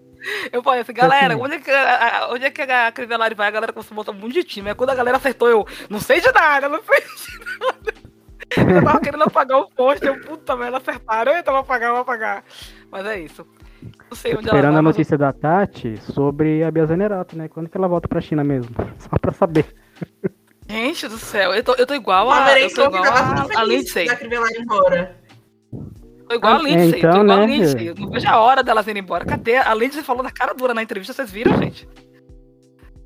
eu falei assim, galera, onde é, que, a- onde é que a Crivellari vai? A galera começou a botar um monte de time. Aí quando a galera acertou, eu não sei de nada, não sei de nada. *laughs* Eu tava querendo apagar o post, eu, puta merda, acertaram. Eu tava apagar, vou apagar. Mas é isso. Não sei onde ela esperando vai, a mas notícia da Tati sobre a Bia Zanerato, né? Quando que ela volta pra China mesmo? *laughs* Só pra saber. Gente do céu, eu tô, eu tô igual a. Eu tô igual a, a feliz Lindsay. embora. Tô igual a Ah, Lindsay. tô então, igual a né? Lindsay. Eu não vejo a hora delas irem embora. Cadê? A Lindsay falou na cara dura na entrevista, vocês viram, gente?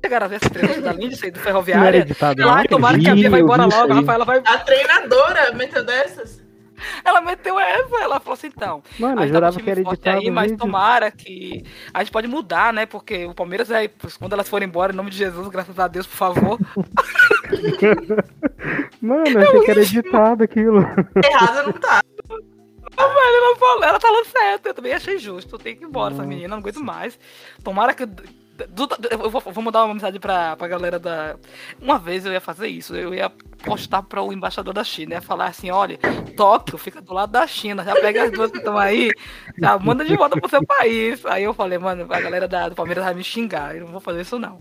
Chegaram a ver essa entrevista da Lindsay do Não era Ferroviária? editado, Ai, não? tomara que a Bia vai embora logo. A. Rafaela vai. A treinadora meteu dessas. Ela meteu essa, ela falou assim, então. Mano, a eu tá jurava que era editado aí, mas vídeo. tomara que. A gente pode mudar, né? Porque o Palmeiras é. Quando elas forem embora, em nome de Jesus, graças a Deus, por favor. *laughs* Mano, eu achei que era editado aquilo. Errado não tá. Ela, falou, ela falou certo, eu também achei justo. Tem que ir embora, essa Nossa. menina, não aguento mais. Tomara que. Eu vou, vou mandar uma mensagem pra, pra galera da. Uma vez eu ia fazer isso, eu ia postar para o embaixador da China, ia falar assim: olha, Tóquio fica do lado da China, já pega as duas que estão aí, já manda de volta pro seu país. Aí eu falei, mano, a galera da, do Palmeiras vai me xingar, eu não vou fazer isso não.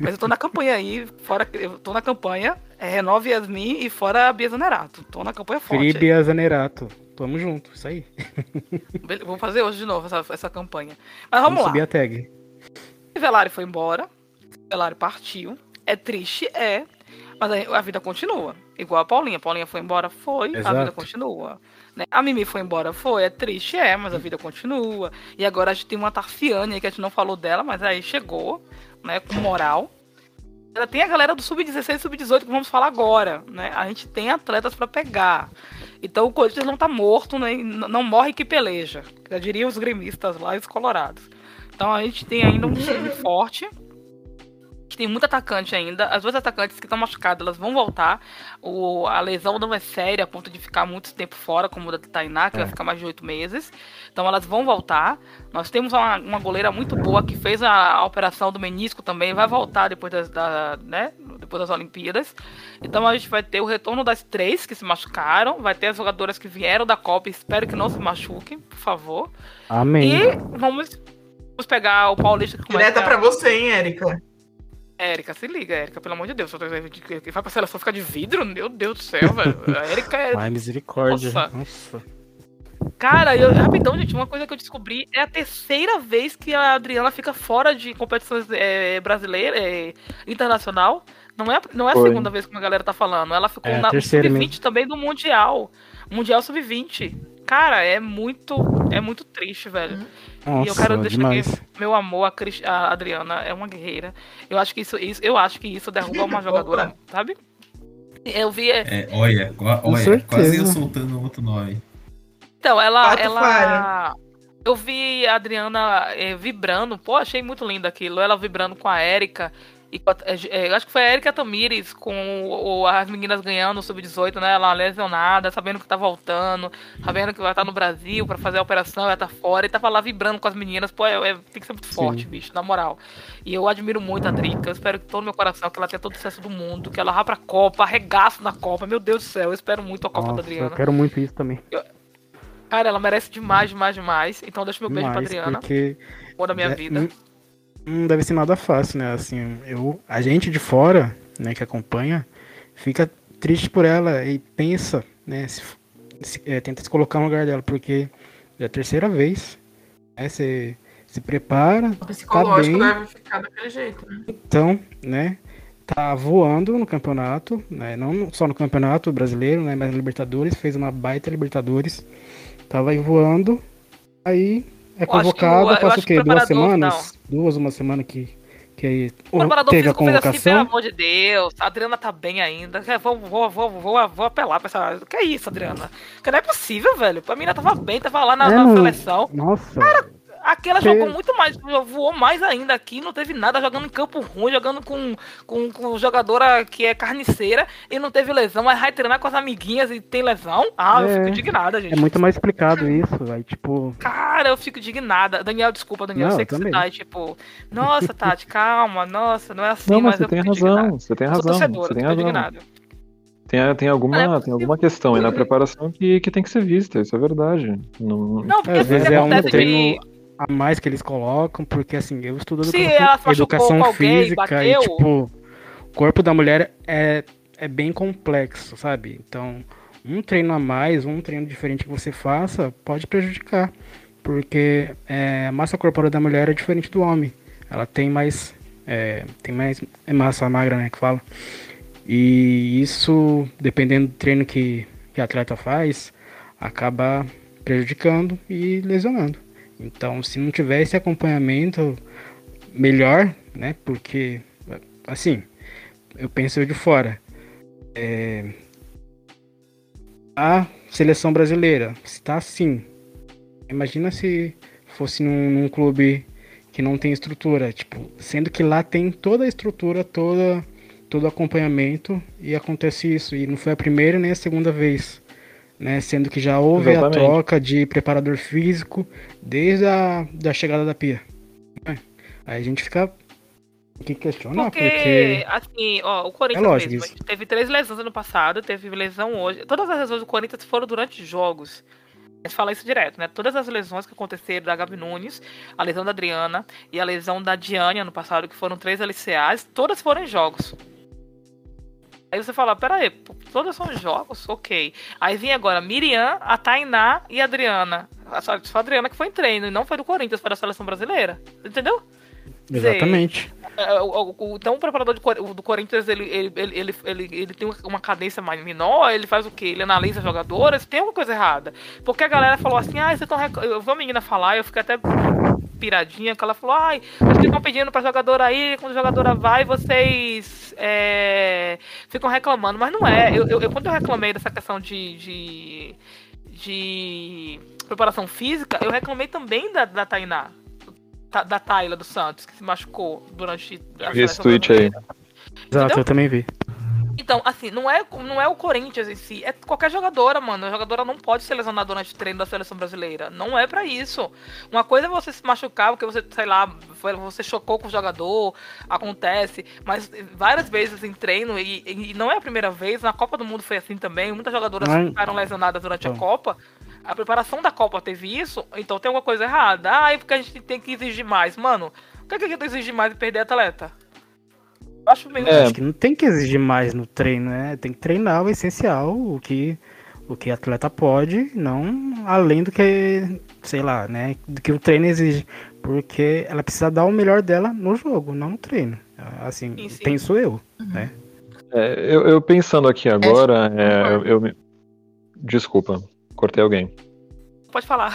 Mas eu tô na campanha aí, fora, eu tô na campanha, é Renove Yasmin e fora a Bia Zanerato. Tô na campanha forte. Free Bia Zanerato. Tamo junto, isso aí. Vou fazer hoje de novo essa, essa campanha. Mas vamos, Vamos lá. subir a tag. Velari foi embora. Velari partiu. É triste, é. Mas a, a vida continua. Igual a Paulinha. Paulinha foi embora, foi. A Exato. vida continua. né? A Mimi foi embora, foi. É triste, é. Mas a vida continua. E agora a gente tem uma Tarciane aí que a gente não falou dela, mas aí chegou, né? Com moral. Ela tem a galera do Sub-16 e Sub-18 que vamos falar agora, né? A gente tem atletas pra pegar. Então o Corinthians não tá morto, né? Não morre que peleja. Já diriam os gremistas lá os colorados. Então a gente tem ainda um time *laughs* forte. Que tem muito atacante ainda. As duas atacantes que estão machucadas, elas vão voltar. O, a lesão não é séria a ponto de ficar muito tempo fora, como a da Tainá, que vai ficar mais de oito meses. Então elas vão voltar. Nós temos uma, uma goleira muito boa que fez a, a operação do menisco também, vai voltar depois das, da, né, depois das Olimpíadas. Então a gente vai ter o retorno das três que se machucaram, vai ter as jogadoras que vieram da Copa, espero que não se machuquem, por favor. Amém. E vamos, vamos pegar o Paulista que começa. Direta pra você, hein, Érica? Érica, se liga, Érica, pelo amor de Deus. Vai pra seleção ficar de vidro? Meu Deus do céu, velho. *laughs* A Érica é Ai, misericórdia. Nossa. Nossa. Cara, eu, rapidão, gente, uma coisa que eu descobri é a terceira vez que a Adriana fica fora de competições é, brasileiras, é, internacional. Não é, não é a Foi. segunda vez que a galera tá falando. Ela ficou É na terceira sub-20 mesmo. também do Mundial. Mundial sub-20. Cara, é muito, é muito triste, velho. Nossa, e eu quero deixar demais. aqui meu amor, a, Cris- a Adriana é uma guerreira. Eu acho que isso, isso, eu acho que isso derruba uma *laughs* jogadora, sabe? Eu vi. é, olha, olha quase eu soltando outro nome. Então, ela. Pato ela... Eu vi a Adriana eh, vibrando, pô, achei muito lindo aquilo. Ela vibrando com a Erika. E eh, eu acho que foi a Erika Tamires com o- as meninas ganhando o Sub-18, né? Ela lesionada, sabendo que tá voltando, sabendo que vai estar no Brasil pra fazer a operação, vai estar fora, e tava lá vibrando com as meninas. Pô, é, é- tem que ser muito forte, bicho, na moral. E eu admiro muito a Drica. Eu espero que todo meu coração, que ela tenha todo o sucesso do mundo, que ela vá pra Copa, arregaço na Copa. Meu Deus do céu, eu espero muito a Copa da Nossa, Adriana. eu quero muito isso também. Cara, ela merece demais, demais, demais. Então deixa meu beijo pra Demais, Adriana, porque amor da minha é, vida. Não, deve ser nada fácil, né? Assim, eu, a gente de fora, né, que acompanha, fica triste por ela e pensa, né? Se, se- é, tenta se colocar no lugar dela, porque é a terceira vez. Né, você, se prepara, O psicológico bem. deve ficar daquele jeito, né? então, né, tá voando no campeonato, né, não só no campeonato brasileiro, né, mas na Libertadores, fez uma baita Libertadores, tava aí voando, aí é Eu convocado, o- eu passa o que quê? Duas semanas? Duas, uma semana que, que aí O preparador teve a fez assim, pelo convocação. amor de Deus. A Adriana tá bem ainda. É, Vou, vou, vou, vou, vou apelar pra essa. Que é isso, Adriana? Que não é possível, velho. Pra mim ela tava bem, tava lá na, É, na não- seleção. Nossa, Aquela Que- jogou muito mais, voou mais ainda aqui, não teve nada, jogando em campo ruim, jogando com, com, com jogadora que é carniceira e não teve lesão, mas vai treinar com as amiguinhas e tem lesão. Ah, eu É. fico indignada, gente. é muito mais explicado isso, aí, tipo, Cara, eu fico indignada. Daniel, desculpa, Daniel, Não, eu sei eu que você tá aí, tipo, nossa, Tati, calma, nossa, não é assim, Não, mas mas você eu tem fico razão, você tem Eu razão, você tem razão. indignada. Tem, tem, alguma, é tem alguma questão aí na preparação que, que tem que ser vista, isso é verdade. Não, Não, porque às às vezes é um treino de. A mais que eles colocam, porque assim, eu estudo Se educação, educação alguém, física bateu. e tipo, o corpo da mulher é, é bem complexo, sabe? Então, um treino a mais, um treino diferente que você faça, pode prejudicar. Porque é, a massa corporal da mulher é diferente do homem. Ela tem mais. É, tem mais é massa magra, né? Que fala. E isso, dependendo do treino que, que a atleta faz, acaba prejudicando e lesionando. Então, se não tiver esse acompanhamento melhor, né? Porque, assim, eu penso de fora. é, a seleção brasileira está assim. Imagina se fosse num, num clube que não tem estrutura, tipo, sendo que lá tem toda a estrutura, toda todo o acompanhamento e acontece isso. E não foi a primeira nem a segunda vez. Né? Sendo que já houve Exatamente. a troca de preparador físico desde a da chegada da Pia. É. Aí a gente fica. que questionar, Porque, porque. assim, ó, o Corinthians É lógico mesmo, isso. a gente teve três lesões ano passado, teve lesão hoje. Todas as lesões do Corinthians foram durante jogos. A gente fala isso direto, né? Todas as lesões que aconteceram da Gabi Nunes, a lesão da Adriana e a lesão da Diane ano passado, que foram três LCAs, todas foram em jogos. Aí você fala, peraí, pô, todas são jogos? Ok. Aí vem agora Miriam, a Tainá e a Adriana. Só só a Adriana que foi em treino, e não foi do Corinthians, foi da seleção brasileira. Entendeu? Exatamente. Então o preparador do Corinthians ele, ele, ele, ele, ele, tem uma cadência menor, ele faz o quê? Ele analisa jogadores, tem alguma coisa errada. Porque a galera falou assim, ah, vocês estão. rec-" Eu vi uma menina falar, eu fiquei até piradinha, que ela falou, ai, vocês ficam pedindo pra jogadora aí, quando a jogadora vai, vocês é, ficam reclamando. Mas não é. Eu, eu- quando eu reclamei dessa questão de. de de preparação física, eu reclamei também da, da Tainá, da, Tayla dos Santos, que se machucou durante a Vi esse tweet aí. Exato, eu também vi. Então, assim, não é, não é o Corinthians em si, é qualquer jogadora, mano. A jogadora não pode se lesionar durante o treino da seleção brasileira. Não é pra isso. Uma coisa é você se machucar porque você, sei lá, foi- você chocou com o jogador, acontece. Mas várias vezes em treino, e, e não é a primeira vez, na Copa do Mundo foi assim também. Muitas jogadoras Mas- ficaram lesionadas durante a. Copa. A preparação da Copa teve isso, então tem alguma coisa errada. Ah, é porque a gente tem que exigir mais. Mano, o que é que a gente exigir mais e perder atleta? Acho meio. É. Acho que não tem que exigir mais no treino, né? Tem que treinar o essencial, o que o que atleta pode, não além do que, sei lá, né, do que o treino exige, porque ela precisa dar o melhor dela no jogo, não no treino. Assim, Sim, sim. penso eu, né? É, eu, eu pensando aqui agora, é, eu, eu me- Desculpa, cortei alguém. Pode falar.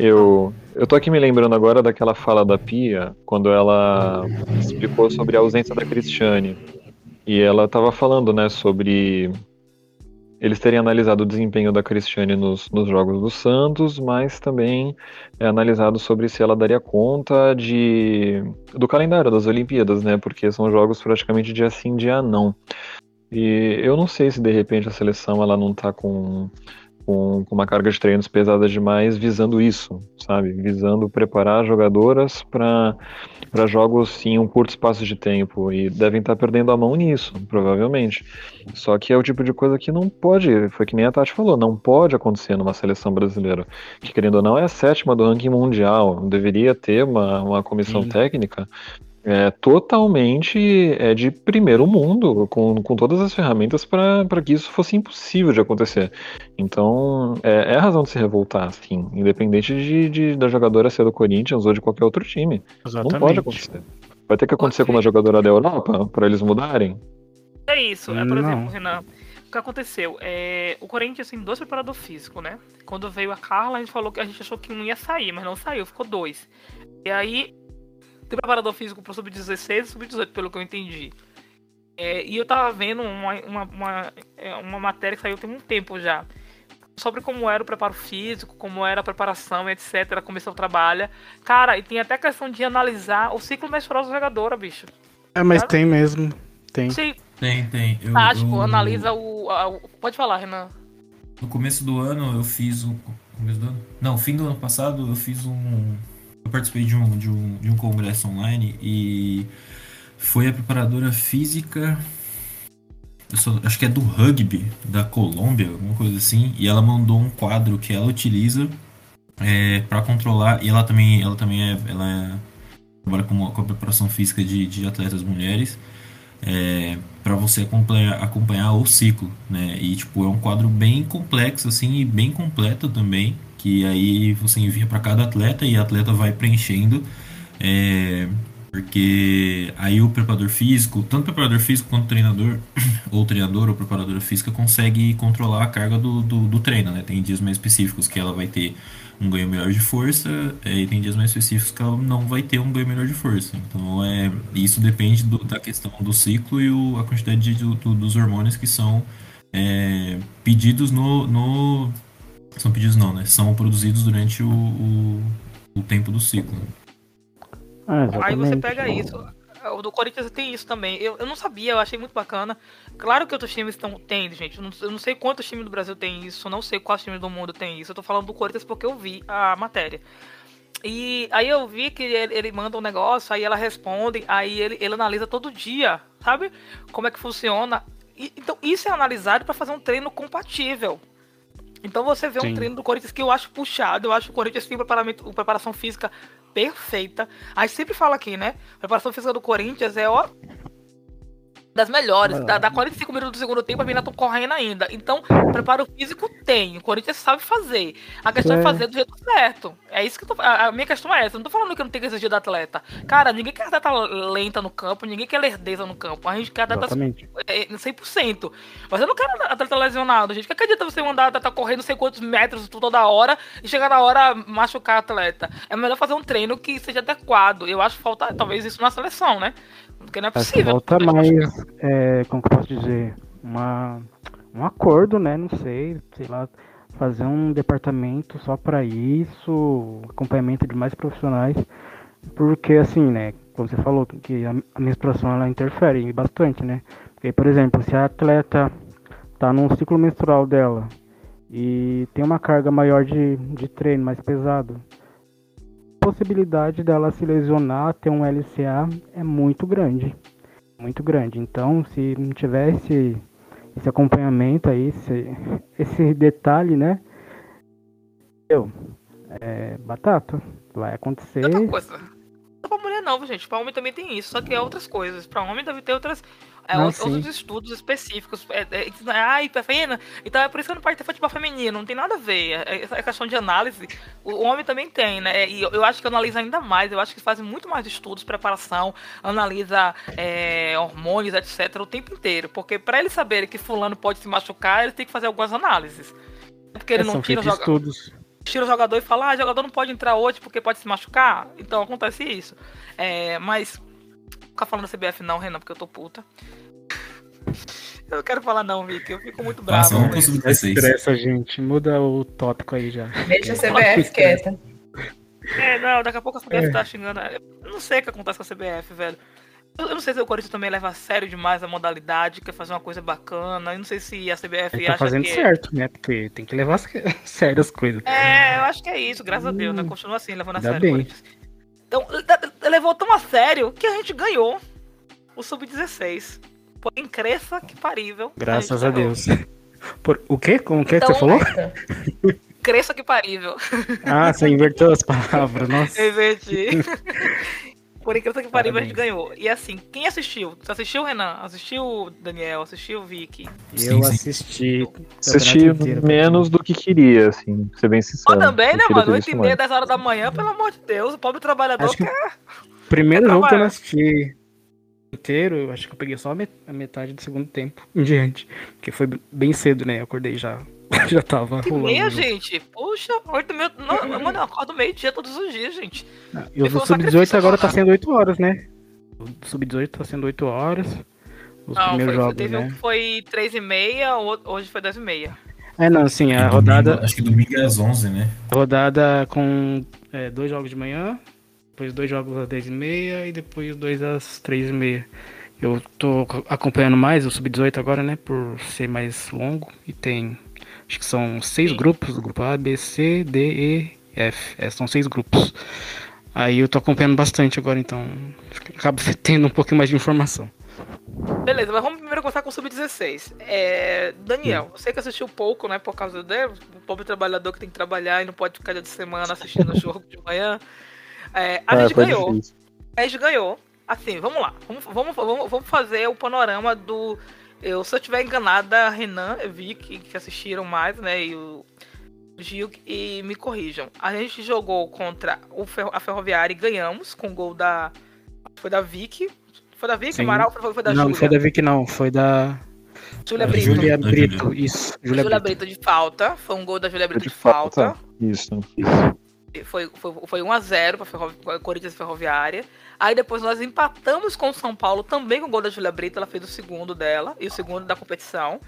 Eu, eu tô aqui me lembrando agora daquela fala da Pia, quando ela explicou sobre a ausência da Cristiane. E ela tava falando, né, sobre eles terem analisado o desempenho da Cristiane nos, nos jogos do Santos, mas também é, analisado sobre se ela daria conta de do calendário das Olimpíadas, né, porque são jogos praticamente dia sim, dia não. E eu não sei se de repente a seleção ela não tá com com, com uma carga de treinos pesada demais, visando isso, sabe? Visando preparar jogadoras para jogos em um curto espaço de tempo. E devem estar perdendo a mão nisso, provavelmente. Só que é o tipo de coisa que não pode, foi que nem a Tati falou, não pode acontecer numa seleção brasileira. Que, querendo ou não, é a sétima do ranking mundial. Deveria ter uma, uma comissão Sim. técnica é totalmente é de primeiro mundo, com, com todas as ferramentas para que isso fosse impossível de acontecer. Então, é, é a razão de se revoltar, assim, independente de, de, da jogadora ser do Corinthians ou de qualquer outro time. Exatamente. Não pode acontecer. Vai ter que acontecer com uma jogadora da Europa para eles mudarem? É isso. É, por Não. exemplo, Renan, o que aconteceu? É, o Corinthians tem dois preparadores físicos, né? Quando veio a Carla, a gente falou que a gente achou que um ia sair, mas não saiu, ficou dois. E aí, tem preparador físico pro Sub-16 e Sub-18, pelo que eu entendi. É, e eu tava vendo uma, uma, uma, é, uma matéria que saiu tem um tempo já. Sobre como era o preparo físico, como era a preparação, etc., a comissão trabalha. Cara, e tem até a questão de analisar o ciclo menstrual da jogadora, bicho. É, mas tem mesmo. Tem. Sim, Tem, tem. Eu, tático, eu- analisa o, a- o- Pode falar, Renan. No começo do ano eu fiz um. Começo do ano? Não, fim do ano passado eu fiz um. Eu participei de um, de um, de um congresso online e foi a preparadora física. só- acho que é do rugby da Colômbia, alguma coisa assim. E ela mandou um quadro que ela utiliza é, para controlar. E ela também, ela também é, ela é- trabalha com, a- com a preparação física de, de atletas mulheres é, para você acompanhar, acompanhar o ciclo, né? E tipo é um quadro bem complexo assim e bem completo também, que aí você envia para cada atleta e a atleta vai preenchendo, é, porque aí o preparador físico, tanto o preparador físico quanto o treinador *coughs* ou treinador ou preparadora física consegue controlar a carga do, do, do treino, né? Tem dias mais específicos que ela vai ter um ganho melhor de força, é, e tem dias mais específicos que ela não vai ter um ganho melhor de força. Então, é, isso depende do- da questão do ciclo e o- a quantidade de- do- dos hormônios que são é, pedidos no, no- São pedidos não, né? São produzidos durante o, o, o tempo do ciclo. Ah, Aí você pega isso. O do Corinthians tem isso também. Eu, eu não sabia, eu achei muito bacana. Claro que outros times estão, tem, gente. Eu não, eu não sei quantos times do Brasil tem isso, não sei quais times do mundo tem isso. Eu tô falando do Corinthians porque eu vi a matéria. E aí eu vi que ele, ele manda um negócio, aí ela responde, aí ele, ele analisa todo dia, sabe? Como é que funciona. E- então isso é analisado para fazer um treino compatível. Então você vê um Sim. treino do Corinthians que eu acho puxado, eu acho que o Corinthians tem preparamento, preparação física perfeita. A gente sempre fala aqui, né? A preparação física do Corinthians é ó das melhores. Dá, dá 45 minutos do segundo tempo, a menina estão correndo ainda. Então, preparo físico tem. O Corinthians sabe fazer. A questão é, É. fazer do jeito certo. É isso que eu tô. A, a minha questão é essa. Eu não tô falando que não tem que exigir do atleta. Cara, ninguém quer atleta lenta no campo, ninguém quer lerdeza no campo. A gente quer atleta Exatamente. é, 100%. Mas eu não quero atleta lesionado, gente. Que acredita você mandar atleta correr não sei quantos metros toda hora e chegar na hora machucar atleta? É melhor fazer um treino que seja adequado. Eu acho que falta talvez isso na seleção, né? Porque não é possível. falta mais, é, como que eu posso dizer, uma, um acordo, né? Não sei, sei lá, fazer um departamento só para isso, acompanhamento de mais profissionais, porque assim, né? Como você falou, que a, a menstruação ela interfere bastante, né? Porque, por exemplo, se a atleta tá num ciclo menstrual dela e tem uma carga maior de, de treino, mais pesado, possibilidade dela se lesionar, ter um LCA é muito grande. Muito grande. Então, se não tiver esse, acompanhamento aí, esse, esse detalhe, né? Eu, é batata. Vai acontecer. Outra coisa. Não pra mulher não, gente. Pra homem também tem isso, só que é outras coisas. Pra homem deve ter outras. É, Não, outros, sim. estudos específicos. É, é, ai, feminina. Então é por isso que não pode ter futebol feminino. Não tem nada a ver. É, é questão de análise. O, o homem também tem, né? E eu, eu acho que analisa ainda mais. Eu acho que fazem muito mais estudos, preparação, analisa é, hormônios, etc. o tempo inteiro. Porque pra eles saberem que fulano pode se machucar, eles têm que fazer algumas análises. Porque ele É, não tira o joga- estudos. tira o jogador e fala, ah, jogador não pode entrar hoje porque pode se machucar. Então acontece isso. É, mas. Não vou ficar falando da CBF não, Renan, porque eu tô puta. Eu não quero falar não, Vicky. Eu fico muito bravo. Passa um com pro isso. sub-16. Estressa, gente. Muda o tópico aí já. Deixa a CBF quieta. É, não, daqui a pouco a CBF tá xingando. Eu não sei o que acontece com a CBF, velho. Eu não sei se o Corinthians também leva a sério demais a modalidade, quer fazer uma coisa bacana. Eu não sei se a CBF Ele tá acha fazendo que. certo, né? Porque tem que levar as- *laughs* sério as coisas. É, eu acho que é isso, graças a Deus, né? Continua assim, levando a sério o bem. Corinthians. Então, le- levou tão a sério que a gente ganhou o Sub-16. Porém, cresça que parível. Graças a ganhou. Deus. Por, o quê? Como que, é que Então, você falou? *laughs* Cresça que parível. Ah, você inverteu as palavras, nossa. *laughs* Eu inverti. *laughs* Por incrível que pareça, a gente ganhou. E assim, quem assistiu? Você assistiu, Renan? Assistiu, Daniel? Assistiu, Vicky? Eu Sim, assisti. Assisti inteiro. menos do que queria, assim, pra ser bem sincero. Mas também, né, Eu mano? ter 8 e meia, mais. 10 horas da manhã, pelo amor de Deus. O pobre trabalhador que- quer. Primeiro jogo que eu não assisti inteiro, eu acho que eu peguei só a metade do segundo tempo em diante. Porque foi bem cedo, né? Eu acordei já. *laughs* Já tava 8 e rolando. meia, gente. Puxa, 8 e meia. Não, mano, eu acordo meio-dia todos os dias, gente. E o Foi um do Sub-18 sacrifício agora tá sendo 8 horas, né? O Sub-18 tá sendo 8 horas. Os Não, primeiros foi, jogos, teve um né? que foi 3 e meia, hoje foi 10 e meia. É, não, sim, a Domingo- rodada, Acho que domingo é às 11, né? rodada com é, dois jogos de manhã, depois dois jogos às 10 e meia e depois dois às 3 e meia. Eu tô ac- acompanhando mais o Sub-18 agora, né? Por ser mais longo. E tem. Acho que são seis Sim. grupos: grupo A, B, C, D, E, F. É, são seis grupos. Aí eu tô acompanhando bastante agora, então. Acabo *laughs* tendo um pouquinho mais de informação. Beleza, mas vamos primeiro começar com o Sub-16. É, Daniel, você que assistiu pouco, né? Por causa dele, o pobre trabalhador que tem que trabalhar e não pode ficar dia de semana assistindo *laughs* o jogo de manhã. É, a Ah, gente ganhou. difícil. A gente ganhou. Assim, vamos lá. Vamos, vamos, vamos, vamos fazer o panorama do. Eu, se eu tiver enganada, Renan, Vic, que assistiram mais, né? E o Gil, e me corrijam. A gente jogou contra o Ferro- a Ferroviária e ganhamos com o gol da. Foi da Vic. Foi da Vic, Sim. Amaral? Foi, foi da não, não foi da Vic, não. Foi da Júlia Brito. Júlia Brito. Isso, Júlia, Brito. Brito de falta. Foi um gol da Júlia Brito De de falta. Isso. Foi, foi, foi 1x0 para. Corinthians Ferroviária. Aí depois nós empatamos com o São Paulo, também com o gol da Júlia Brito. Ela fez o segundo dela e o segundo da competição.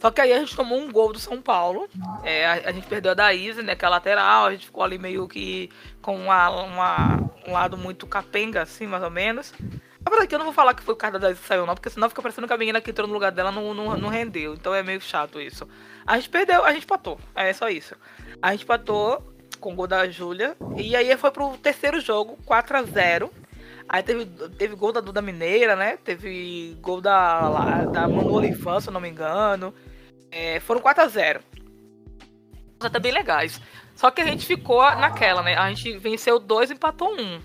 Só que aí a gente tomou um gol do São Paulo. É, a, a gente perdeu a da Isa, né? Que é a lateral. A gente ficou ali meio que com uma, uma- um lado muito capenga, assim, mais ou menos. Verdade, que eu não vou falar que foi o cara da Isa que saiu, não, porque senão fica parecendo que a menina que entrou no lugar dela não, não, não rendeu. Então é meio chato isso. A gente perdeu, a gente empatou. É só isso. A gente empatou com o gol da Júlia. E aí foi pro terceiro jogo, 4 a 0 Aí teve, teve gol da Duda Mineira, né? Teve gol da, da Manu Olivan, se eu não me engano. É, foram 4 a 0 Até bem legais. Só que a gente ficou naquela, né? A gente venceu dois empatou um.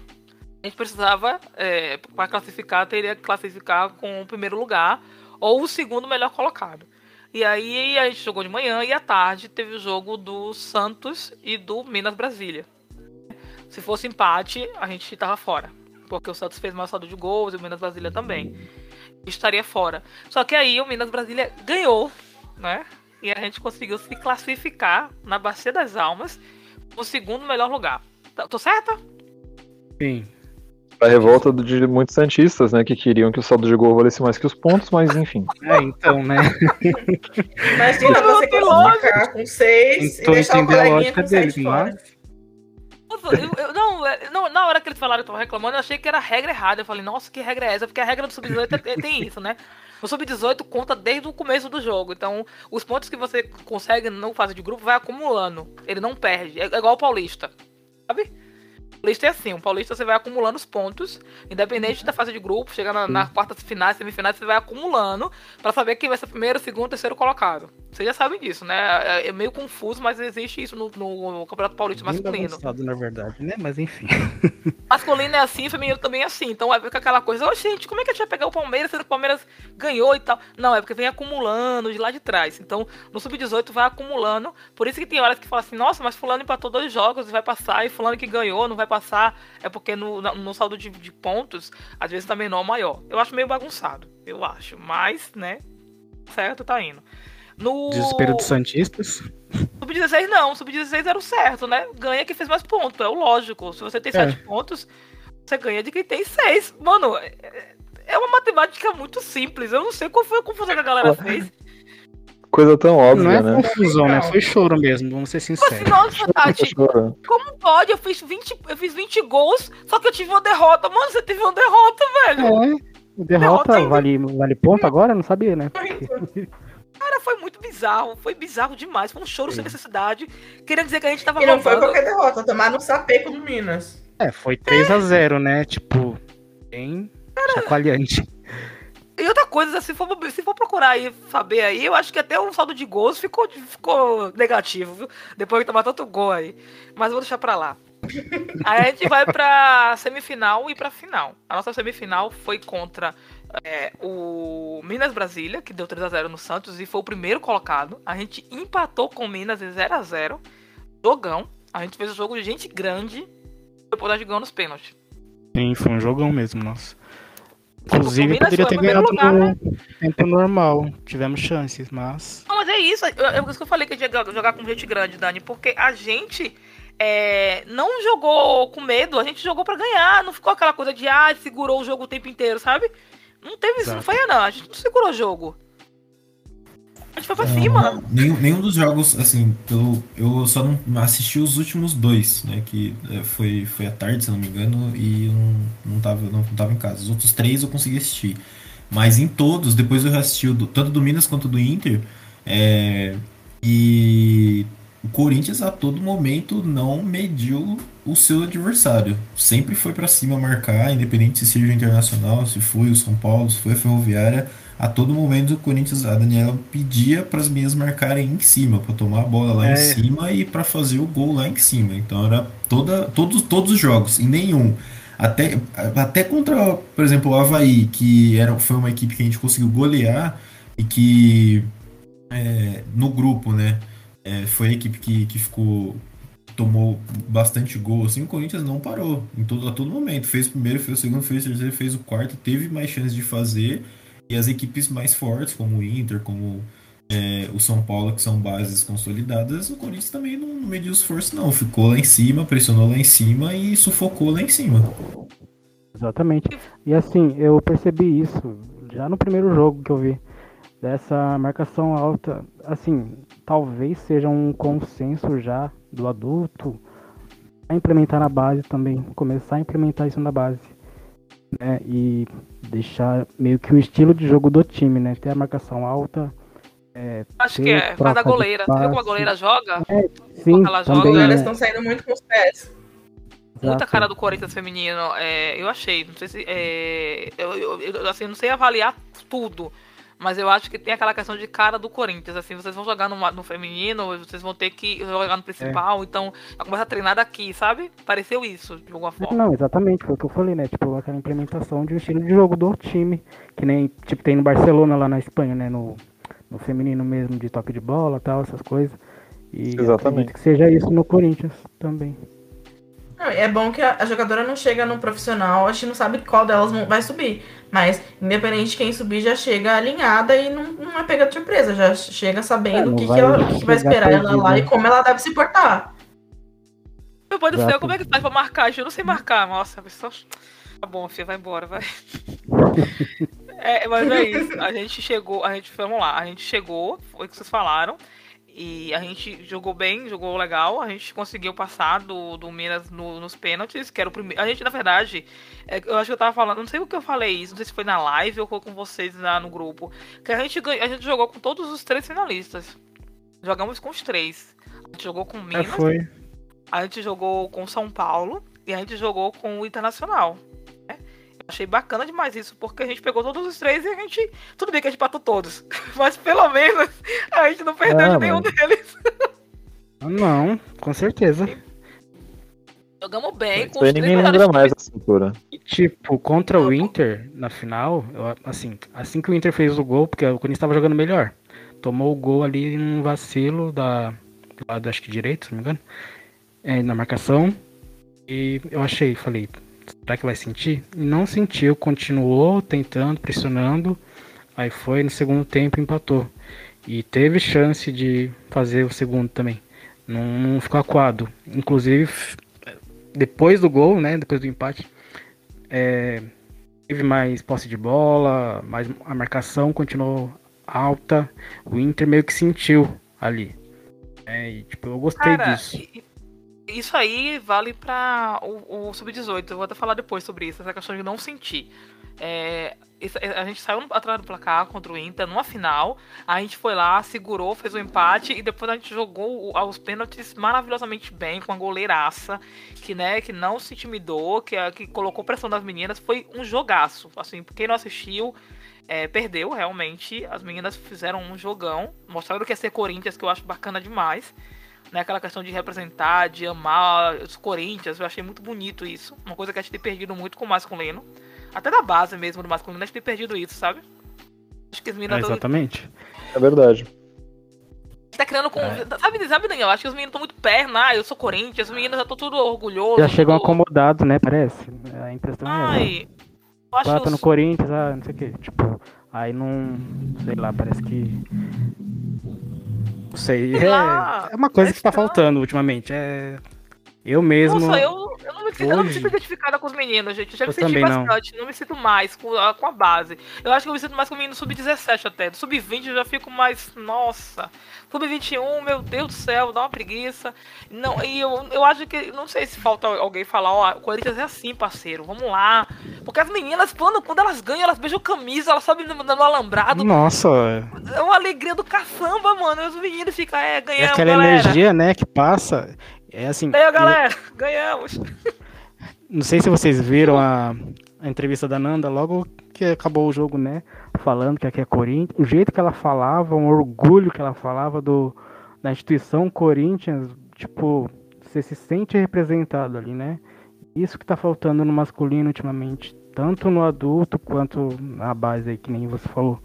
A gente precisava, é, para classificar, teria que classificar com o primeiro lugar ou o segundo melhor colocado. E aí a gente jogou de manhã e à tarde teve o jogo do Santos e do Minas Brasília. Se fosse empate, a gente tava fora. Porque o Santos fez mais saldo de gols e o Minas Brasília também. Estaria fora. Só que aí o Minas Brasília ganhou, né? E a gente conseguiu se classificar na Bacia das Almas no segundo melhor lugar. Tá- Tô certa? Sim. A revolta de muitos santistas, né, que queriam que o saldo de gol valesse mais que os pontos, mas enfim. *laughs* É, então, né? Imagina Não, você tem classificar com seis e Tentou deixar o coleguinha lógica com sete deles, fora. mas- eu- eu- não, é- não, na hora que eles falaram que estavam reclamando, eu achei que era a regra errada. Eu falei, nossa, que regra é essa? Porque a regra do Sub-18 é- tem isso, né? O Sub-18 conta desde o começo do jogo. Então, os pontos que você consegue no fase de grupo vai acumulando. Ele não perde. É igual o Paulista. Sabe? O Paulista é assim, o Paulista você vai acumulando os pontos, independente da fase de grupo, chegar na, na quarta finais, semifinais, você vai acumulando pra saber quem vai ser primeiro, segundo, terceiro colocado. Vocês já sabem disso, né? É, é meio confuso, mas existe isso no, no Campeonato Paulista Bem masculino. bagunçado, na verdade, né? Mas enfim. *laughs* Masculino é assim, feminino também é assim. Então vai ficar aquela coisa, ô gente, como é que a gente vai pegar o Palmeiras sendo que o Palmeiras ganhou e tal? Não, é porque vem acumulando de lá de trás. Então, no Sub-18 vai acumulando. Por isso que tem horas que fala assim, nossa, mas fulano empatou dois jogos e vai passar, e fulano que ganhou não vai passar. É porque no, no saldo de, de pontos, às vezes tá menor ou maior. Eu acho meio bagunçado, eu acho. Mas, né, certo, tá indo. No Desespero dos Santistas. Sub-16 não, Sub-16 era o certo, né? Ganha quem fez mais pontos, é o lógico. Se você tem É. 7 pontos, você ganha de quem tem 6. Mano, é- é uma matemática muito simples. Eu não sei qual foi a confusão que a galera fez. Coisa tão Não óbvia, é né? confusão, né? Não. Foi choro mesmo, vamos ser sinceros. nossa, Tati, como pode? Eu fiz, 20, eu fiz 20 gols, só que eu tive uma derrota. Mano, você teve uma derrota, velho. É, derrota Derrota vale, vale ponto agora? Não sabia, né? *laughs* Cara, foi muito bizarro. Foi bizarro demais. Foi um choro sem necessidade. Querendo dizer que a gente tava E não foi qualquer derrota, tomaram um sapeco do Minas. É, foi 3x0, né? Tipo, bem chacoalhante. E outra coisa, se for, se for procurar aí, saber aí, eu acho que até o saldo de gols ficou, ficou negativo, viu? Depois de tomar tanto gol aí. Mas eu vou deixar pra lá. Aí a gente vai pra semifinal e pra final. A nossa semifinal foi contra é, o Minas Brasília, que deu 3x0 no Santos e foi o primeiro colocado. A gente empatou com o Minas em 0x0. Jogão. A gente fez o jogo de gente grande. Depois a gente ganhou nos pênaltis. Sim, foi um jogão mesmo, nossa. Inclusive, poderia ter ganhado lugar, no tempo normal. Tivemos chances, mas. Não, mas é isso. É por isso que eu falei que a gente ia jogar com gente grande, Dani. Porque a gente é, não jogou com medo, a gente jogou pra ganhar. Não ficou aquela coisa de, ah, segurou o jogo o tempo inteiro, sabe? Não teve isso, não Exato. foi não. A gente não segurou o jogo. A gente foi pra cima. Nenhum, nenhum dos jogos, assim, pelo, eu só não assisti os últimos dois, né? Que é, foi, foi à tarde, se não me engano, e eu não, não, tava, não, não tava em casa. Os outros três eu consegui assistir. Mas em todos, depois eu assisti do- tanto do Minas quanto do Inter. é, e o Corinthians a todo momento não mediu o seu adversário. Sempre foi pra cima marcar, independente se seja o Internacional, se foi o São Paulo, se foi a Ferroviária. A todo momento o Corinthians, a Daniela pedia para as meninas marcarem em cima, para tomar a bola lá É. em cima e para fazer o gol lá em cima. Então era toda, todos, todos os jogos, em nenhum. Até, até contra, por exemplo, o Havaí, que era, foi uma equipe que a gente conseguiu golear e que é, no grupo, né? é, foi a equipe que, que ficou. Tomou bastante gol, assim, o Corinthians não parou em todo, a todo momento. Fez o primeiro, fez o segundo, fez o terceiro, fez o quarto, teve mais chances de fazer. E as equipes mais fortes, como o Inter, como é, o São Paulo, que são bases consolidadas, o Corinthians também não mediu esforço, não. Ficou lá em cima, pressionou lá em cima e sufocou lá em cima. Exatamente. E assim, eu percebi isso já no primeiro jogo que eu vi. Dessa marcação alta. Assim, talvez seja um consenso já do adulto a implementar na base também. Começar a implementar isso na base. Né? E deixar meio que o estilo de jogo do time, né? Ter a marcação alta. É, Acho que é. Faz troca da goleira. Você viu como a goleira joga? Sim, ela joga, também. Agora eles né? estão saindo muito com os pés. Muita cara do Corinthians feminino, é, eu achei. Não sei se. é, eu, eu- eu, assim, não sei avaliar tudo. Mas eu acho que tem aquela questão de cara do Corinthians. Assim, vocês vão jogar no, no feminino, vocês vão ter que jogar no principal. Então, vai começar a treinar daqui, sabe? Pareceu isso, de alguma forma. Não, exatamente, foi o que eu falei, né? Tipo, aquela implementação de um estilo de jogo do time. Que nem, tipo, tem no Barcelona lá na Espanha, né? No, no feminino mesmo, de toque de bola tal, essas coisas. E eu Exatamente. acredito que seja isso no Corinthians também. É bom que a, a jogadora não chega no profissional, a gente não sabe qual delas vai subir. Mas, independente de quem subir, já chega alinhada e não, não é pega de surpresa. Já chega É, sabendo não o que, vai que, ela, que vai esperar ela lá né? e como ela deve se portar. Meu pai do céu, como é que faz pra marcar? Eu não sei marcar. Nossa, a pessoa. Tá bom, filha, vai embora, vai. *laughs* É, mas é *laughs* isso. A gente chegou, a gente, vamos lá, a gente chegou, foi o que vocês falaram. E a gente jogou bem, jogou legal. A gente conseguiu passar do, do Minas no- nos pênaltis, que era o primeiro. A gente, na verdade, é, eu acho que eu tava falando, não sei o que eu falei isso, não sei se foi na live ou foi com vocês lá no grupo. Que a gente, a gente jogou com todos os três finalistas. Jogamos com os três. A gente jogou com o É, Minas, foi. a gente jogou com São Paulo e a gente jogou com o Internacional. Achei bacana demais isso, porque a gente pegou todos os três e a gente. Tudo bem que a gente empatou todos, *laughs* mas pelo menos a gente não perdeu Ah, de nenhum mas- deles. Ah, Não, com certeza. Jogamos bem com os ninguém lembra mais da cintura. E, tipo, contra o Inter, na final, eu- assim, assim que o Inter fez o gol, porque o Corinthians estava jogando melhor. Tomou o gol ali num vacilo da, do lado, acho que direito, se não me engano, é, na marcação. E eu achei, falei, será que vai sentir? Não sentiu, continuou tentando, pressionando. Aí foi no segundo tempo empatou. E teve chance de fazer o segundo também. Não, não ficou acuado. Inclusive, depois do gol, né? Depois do empate, é, teve mais posse de bola, mais a marcação continuou alta. O Inter meio que sentiu ali. É, e, tipo, eu gostei Cara, disso. e- isso aí vale pra o, o Sub-18. Eu vou até falar depois sobre isso, essa questão de não sentir. É, isso- a gente saiu atrás do placar contra o Inter numa final. A gente foi lá, segurou, fez o empate e depois a gente jogou o- os pênaltis maravilhosamente bem com a goleiraça que né, que não se intimidou, que, que colocou pressão nas meninas. Foi um jogaço. Assim, quem não assistiu é, perdeu realmente. As meninas fizeram um jogão, mostraram que é ser Corinthians, que eu acho bacana demais. Né? Aquela questão de representar, de amar os Corinthians, eu achei muito bonito isso. Uma coisa que a gente tem perdido muito com o masculino. Até da base mesmo do masculino, a gente tem perdido isso, sabe? Acho que as meninas É, tão- exatamente. É verdade. tá criando com. É. Sabe, sabe, Daniel? Acho que os meninos estão muito perna. Ah, eu sou Corinthians, os meninos já estão tudo orgulhosos. Já chegam tudo- acomodados, né? Parece. A impressão é. Ai. Eu acho Ah, tá no Corinthians, ah, não sei o que. Tipo, aí não. Sei lá, parece que. Não sei. É, é uma coisa que tá faltando ultimamente. É. Eu mesmo. Nossa, eu, eu, não me, sinto- eu não me hoje- sinto identificada com os meninos, gente. Eu já Eu me senti também não. bastante, não. me sinto mais com a, com a base. Eu acho que eu me sinto mais com o menino sub-17 até. Do sub-20 eu já fico mais. Nossa. Sub-21, meu Deus do céu, dá uma preguiça. Não, e eu, eu acho que. Não sei se falta alguém falar, ó, o Corinthians é assim, parceiro. Vamos lá. Porque as meninas, quando, quando elas ganham, elas beijam camisa, elas sobem no, no alambrado. Nossa, É uma alegria do caçamba, mano. E os meninos ficam, é, é ganhamos, aquela galera. energia, né, que passa. É assim. Aí, e- galera, ganhamos. *laughs* Não sei se vocês viram a, a entrevista da Nanda logo que acabou o jogo, né? Falando que aqui é Corinthians. O jeito que ela falava, um orgulho que ela falava do, da instituição Corinthians, tipo, você se sente representado ali, né? Isso que tá faltando no masculino ultimamente, tanto no adulto quanto na base aí, que nem você falou.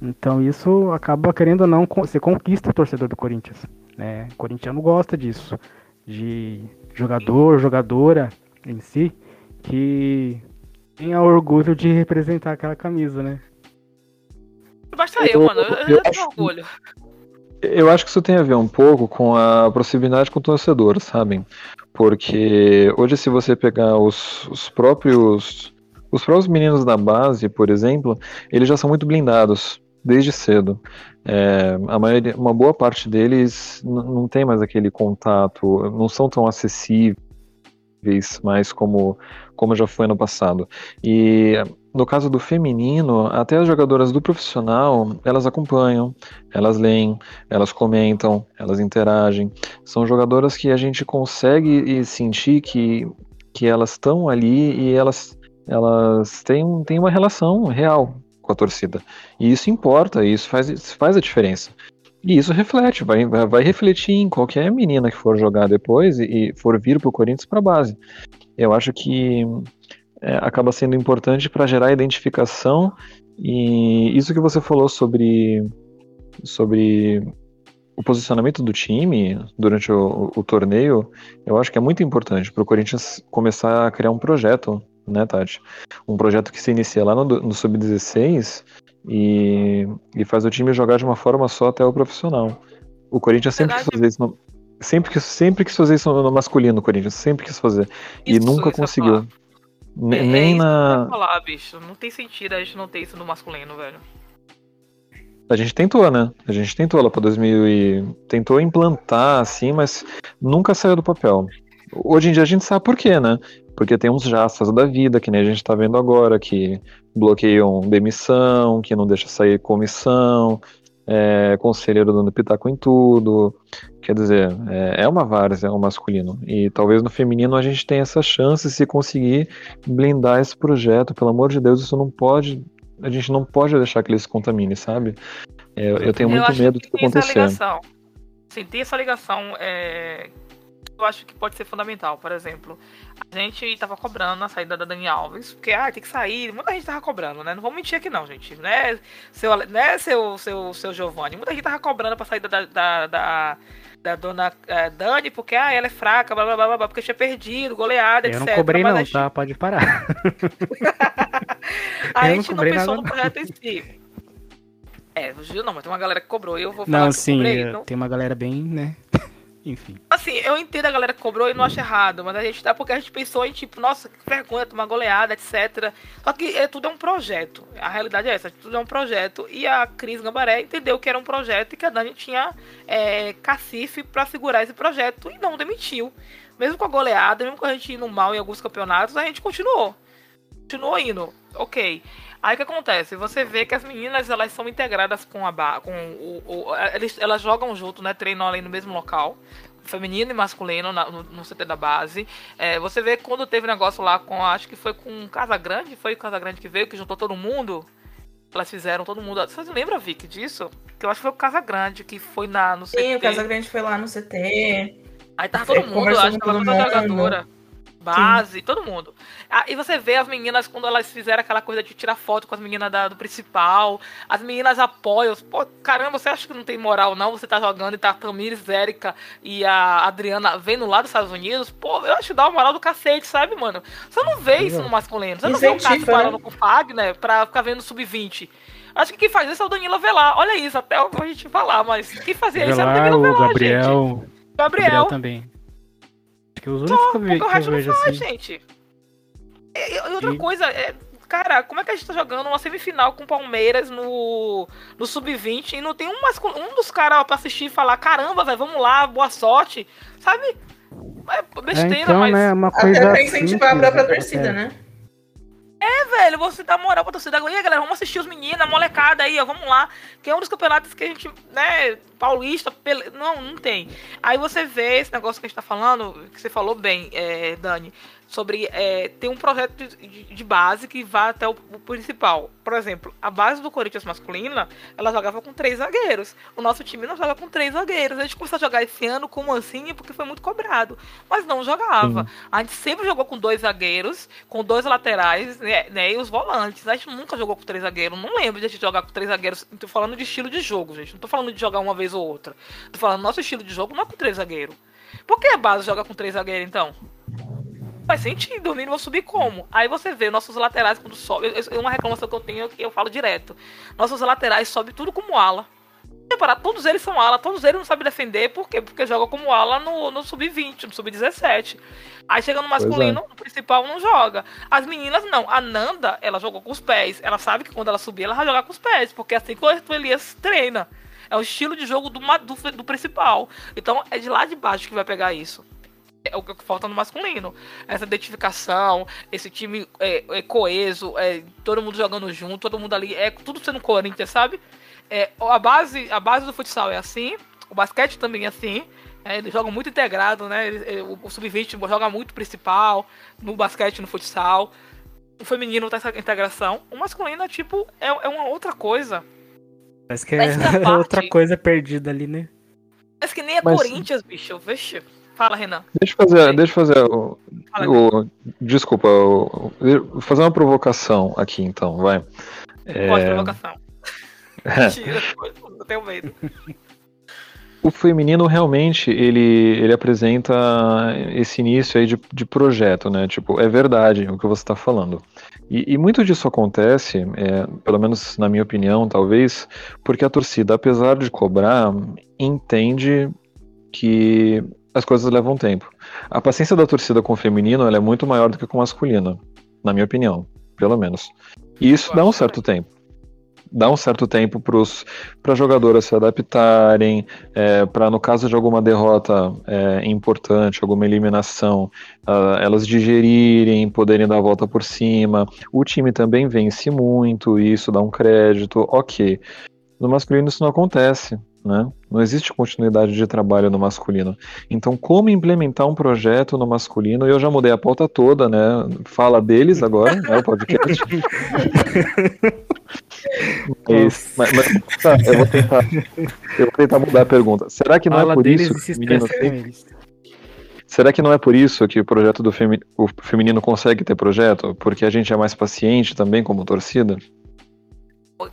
Então isso acaba, querendo ou não, você conquista o torcedor do Corinthians. Né? O corintiano gosta disso. De jogador, jogadora em si, que tenha orgulho de representar aquela camisa, né? Basta eu, Eu- mano. Eu, eu eu tenho acho- orgulho. Eu acho que isso tem a ver um pouco com a proximidade com o torcedor, sabem? Porque hoje, se você pegar os, os próprios os próprios meninos da base, por exemplo, eles já são muito blindados desde cedo. É, a maioria, uma boa parte deles não tem mais aquele contato, não são tão acessíveis mais como como já foi no passado. E no caso do feminino, até as jogadoras do profissional, elas acompanham, elas leem, elas comentam, elas interagem. São jogadoras que a gente consegue sentir que, que elas estão ali e elas, elas têm, têm uma relação real com a torcida. E isso importa, isso faz, isso faz a diferença. E isso reflete, vai, vai, refletir em qualquer menina que for jogar depois e, e for vir para o Corinthians para a base. Eu acho que é, acaba sendo importante para gerar identificação e isso que você falou sobre sobre o posicionamento do time durante o, o torneio, eu acho que é muito importante para o Corinthians começar a criar um projeto, né, Tati? Um projeto que se inicia lá no, no Sub-16 e, e faz o time jogar de uma forma só até o profissional. O Corinthians sempre quis fazer isso no, sempre, quis, sempre quis fazer isso no masculino, o Corinthians sempre quis fazer. e Isso, nunca isso eu ia conseguiu. É- é nem ia na. falar, bicho. Não tem sentido a gente não ter isso no masculino, velho. A gente tentou, né? A gente tentou lá para 2000 e tentou implantar assim, mas nunca saiu do papel. Hoje em dia a gente sabe por quê, né? Porque tem uns jastas da vida, que nem a gente tá vendo agora, que bloqueiam demissão, que não deixa sair comissão, é, conselheiro dando pitaco em tudo. Quer dizer, é, é uma várzea o masculino. E talvez no feminino a gente tenha essa chance se conseguir blindar esse projeto. Pelo amor de Deus, isso não pode. A gente não pode deixar que ele se contamine, sabe? É, eu tenho eu muito acho medo que disso tem essa acontecer. ligação. Sim, tem essa ligação. é, Eu acho que pode ser fundamental. Por exemplo, a gente tava cobrando a saída da Dani Alves, porque ah, tem que sair. Muita gente tava cobrando, né? Não vamos mentir aqui, não, gente. Né, seu, né, seu, seu, seu Giovanni? Muita gente tava cobrando pra saída da, da, da, da dona eh, Dani, porque ah, ela é fraca, blá blá blá blá, porque tinha perdido, goleada, Eu etc. não cobrei não, gente- tá? Pode parar. *laughs* A Eu não gente não cobrei pensou nada, no projeto em si. É, não, mas tem uma galera que cobrou e eu vou falar Não, eu sim, cobrei. é, então- tem uma galera bem, né? Enfim. Assim, eu entendo a galera que cobrou e não acho errado, mas a gente tá porque a gente pensou em tipo, nossa, que vergonha tomar goleada, etc. Só que é, tudo é um projeto. A realidade é essa, tudo é um projeto. E a Cris Gambaré entendeu que era um projeto e que a Dani tinha é, cacife pra segurar esse projeto e não demitiu. Mesmo com a goleada, mesmo com a gente indo mal em alguns campeonatos, a gente continuou. Continuou indo. Ok. Aí o que acontece? Você vê que as meninas elas são integradas com a ba com o, o- eles, elas jogam junto, né? Treinam ali no mesmo local, feminino e masculino na- no, no CT da base. É, você vê quando teve negócio lá com, acho que foi com Casa Grande, foi o Casa Grande que veio, que juntou todo mundo. elas fizeram, todo mundo. Você lembra, Vic, disso? Que eu acho que foi o Casa Grande, que foi na, no CT. Sim, o Casagrande foi lá no CT. Aí tava todo mundo, acho que tava todo toda a jogadora. Base, todo mundo. Ah, e você vê as meninas, quando elas fizeram aquela coisa de tirar foto com as meninas da- do principal, as meninas apoiam. Pô, caramba, você acha que não tem moral, não? Você tá jogando e tá a Tamires, Érica e a Adriana vendo lá dos Estados Unidos. Pô, eu acho que dá uma moral do cacete, sabe, mano? Você não vê isso no masculino. Você não vê o cara Incentiva, né? parando com o Fagner pra ficar vendo sub-20. Acho que quem faz isso é o Danilo Velar. Olha isso, até a gente falar, mas quem fazia isso era o Velar, Danilo o Velar, Gabriel. gente. Gabriel. Gabriel também. Acho que os únicos que eu, Porque o que eu resto não vejo faz, assim. gente. E, e outra E- coisa, é, cara, como é que a gente tá jogando uma semifinal com o Palmeiras no, no Sub-20 e não tem um, um dos caras pra assistir e falar, caramba, velho, vamos lá, boa sorte, sabe? É É, besteira, então, mas, né, uma Até coisa pra incentivar a simples, própria é, torcida, né? Velho, você dá moral pra torcida. E aí, galera, vamos assistir os meninos, a molecada aí, ó, vamos lá. Que é um dos campeonatos que a gente, né, paulista, pele... não, não tem. Aí você vê esse negócio que a gente tá falando, que você falou bem, é, Dani, sobre é, ter um projeto de, de- base que vá até o, o principal. Por exemplo, a base do Corinthians masculina, ela jogava com três zagueiros. O nosso time não joga com três zagueiros. A gente começou a jogar esse ano com o Mancini porque foi muito cobrado. Mas não jogava. A gente sempre jogou com dois zagueiros, com dois laterais, né, né, e os volantes. A gente nunca jogou com três zagueiros. Não lembro de a gente jogar com três zagueiros. Tô falando de estilo de jogo, gente. Não tô falando de jogar uma vez ou outra. Tô falando nosso estilo de jogo não é com três zagueiros. Por que a base joga com três zagueiros, então? Faz sentido, o mínimo eu subir como? Aí você vê nossos laterais quando sobe. É uma reclamação que eu tenho que eu falo direto. Nossos laterais sobem tudo como ala. Reparar, todos eles são ala, todos eles não sabem defender, por quê? Porque jogam como ala no, no sub-20, no sub-17. Aí chega no masculino, no principal não joga. As meninas não. A Nanda, ela jogou com os pés. Ela sabe que quando ela subir, ela vai jogar com os pés, porque é assim que o Arthur Elias treina. É o estilo de jogo do, do, do principal. Então é de lá de baixo que vai pegar isso é o que falta no masculino. Essa identificação, esse time é, é coeso, é, todo mundo jogando junto, todo mundo ali, é tudo sendo Corinthians, sabe? É, a, base, a base do futsal é assim, o basquete também é assim. é, eles jogam muito integrado, né? Eles- é, o o sub-20 joga muito principal no basquete, no futsal. O feminino tem essa integração. O masculino é tipo, é, é uma outra coisa. Parece que é *laughs* parte- outra coisa perdida ali, né? Parece que nem é Mas- Corinthians, bicho. Vixe. Fala, Renan. Deixa eu fazer, deixa eu fazer o, Fala, o- desculpa, o- vou fazer uma provocação aqui então, vai. É, Pode provocação. Mentira, eu tenho medo. *laughs* o feminino realmente ele, ele apresenta esse início aí de, de projeto, né? Tipo, é verdade o que você está falando. E, e muito disso acontece, é, pelo menos na minha opinião, talvez, porque a torcida, apesar de cobrar, entende que as coisas levam tempo. A paciência da torcida com o feminino é muito maior do que com o masculino, na minha opinião, pelo menos. E isso dá um certo tempo. Dá um certo tempo para as jogadoras se adaptarem, para no caso de alguma derrota é, importante, alguma eliminação, ah, elas digerirem, poderem dar a volta por cima. O time também vence muito, isso dá um crédito, ok. No masculino isso não acontece, né? Não existe continuidade de trabalho no masculino. Então, como implementar um projeto no masculino? Eu já mudei a pauta toda, né? Fala deles agora, né? O podcast. *laughs* mas, mas- mas, tá, eu vou tentar. Eu vou tentar mudar a pergunta. Será que não Fala é por isso e que o menino tem. Será que não é por isso que o projeto do femi- o feminino consegue ter projeto? Porque a gente é mais paciente também como torcida?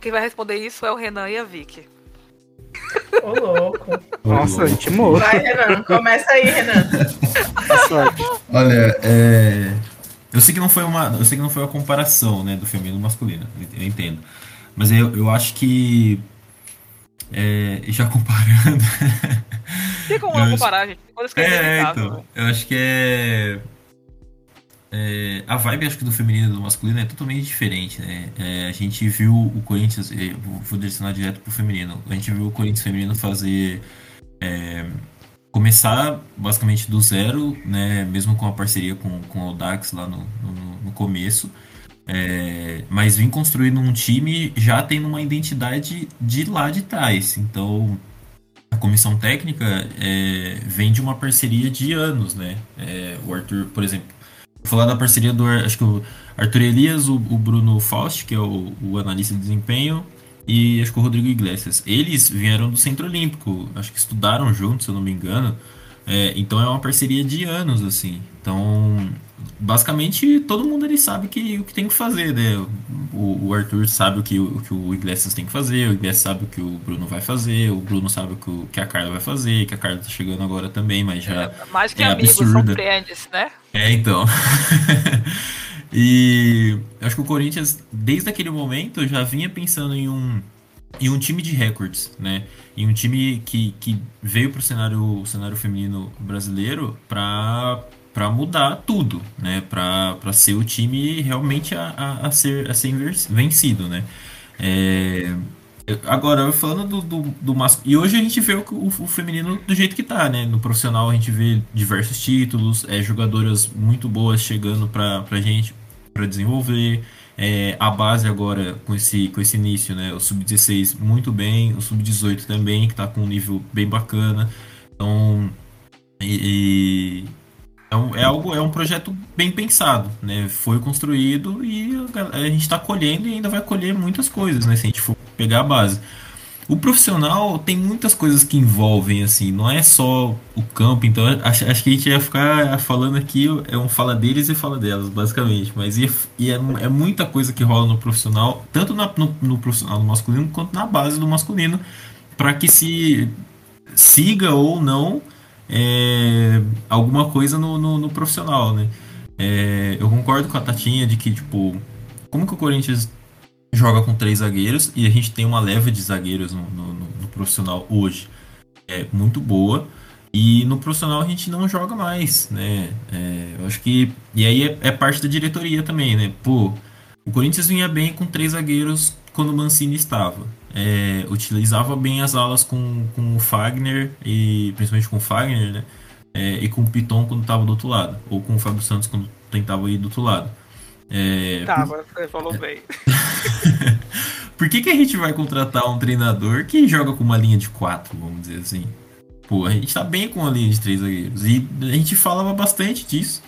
Quem vai responder isso é o Renan e a Vicky. Ô, louco. Nossa, intimou. Vai, Renan. Começa aí, Renan. Sorte. Olha, é, eu sei que não foi uma, eu sei que não foi uma comparação, né, do feminino e do masculino, eu entendo. Mas eu, eu acho que é, já comparando, Tem como *laughs* não acho- comparar, gente? Tem coisas que é, é, então, eu acho que é, é, a vibe acho que do feminino e do masculino é totalmente diferente, né? É, a gente viu o Corinthians, é, vou- direcionar direto pro feminino. A gente viu o Corinthians feminino fazer é, começar basicamente do zero, né? Mesmo com a parceria com, com o Dax lá no, no, no começo. É, mas vim construindo um time já tendo uma identidade de lá de trás. Então, a comissão técnica é, vem de uma parceria de anos, né? É, o Arthur, por exemplo, falar da parceria do acho que o Arthur Elias, o, o Bruno Faust, que é o, o analista de desempenho, e acho que o Rodrigo Iglesias. Eles vieram do Centro Olímpico, acho que estudaram juntos, se eu não me engano. É, então é uma parceria de anos, assim. Então, basicamente, todo mundo ele sabe que, o que tem que fazer, né? O, o Arthur sabe o que, o que o Iglesias tem que fazer, o Iglesias sabe o que o Bruno vai fazer, o Bruno sabe o que, o, que a Carla vai fazer, que a Carla tá chegando agora também, mas já. É, mais que é amigos, são absurda. friends, né? É, então. *laughs* e acho que o Corinthians, desde aquele momento, já vinha pensando em um, em um time de recordes, né? Em um time que, que veio para o cenário, o cenário feminino brasileiro para para mudar tudo, né? Para ser o time realmente a, a, a ser, a ser vencido, né? É, Agora, falando do, do, do masculino. E hoje a gente vê o, o, o feminino do jeito que tá, né? No profissional a gente vê diversos títulos, é, jogadoras muito boas chegando pra, pra gente para desenvolver. É, a base agora com esse, com esse início, né? O Sub-16 muito bem, o Sub-18 também, que tá com um nível bem bacana. Então. E é, um, é algo, é um projeto bem pensado, né? Foi construído e a, gente está colhendo e ainda vai colher muitas coisas, né? Se a gente for pegar a base. O profissional tem muitas coisas que envolvem, assim, não é só o campo, então acho, acho que a gente ia ficar falando aqui, é um fala deles e fala delas, basicamente. Mas e, e é, é, muita coisa que rola no profissional, tanto na, no, no profissional do masculino quanto na base do masculino, para que se siga ou não é, alguma coisa no, no, no profissional, né? É, eu concordo com a Tatinha de que, tipo, como que o Corinthians joga com três zagueiros e a gente tem uma leva de zagueiros no, no, no profissional hoje é muito boa e no profissional a gente não joga mais, né? É, eu acho que e aí é, é, parte da diretoria também, né? Pô, o Corinthians vinha bem com três zagueiros quando o Mancini estava. É, utilizava bem as alas com, com o Fagner e principalmente com o Fagner, né? É, e com o Piton quando estava do outro lado, ou com o Fábio Santos quando tentava ir do outro lado. É, tá, por... você falou bem. *laughs* por que, que a gente vai contratar um treinador que joga com uma linha de quatro, vamos dizer assim? Pô, a gente tá bem com uma linha de três zagueiros. E a gente falava bastante disso.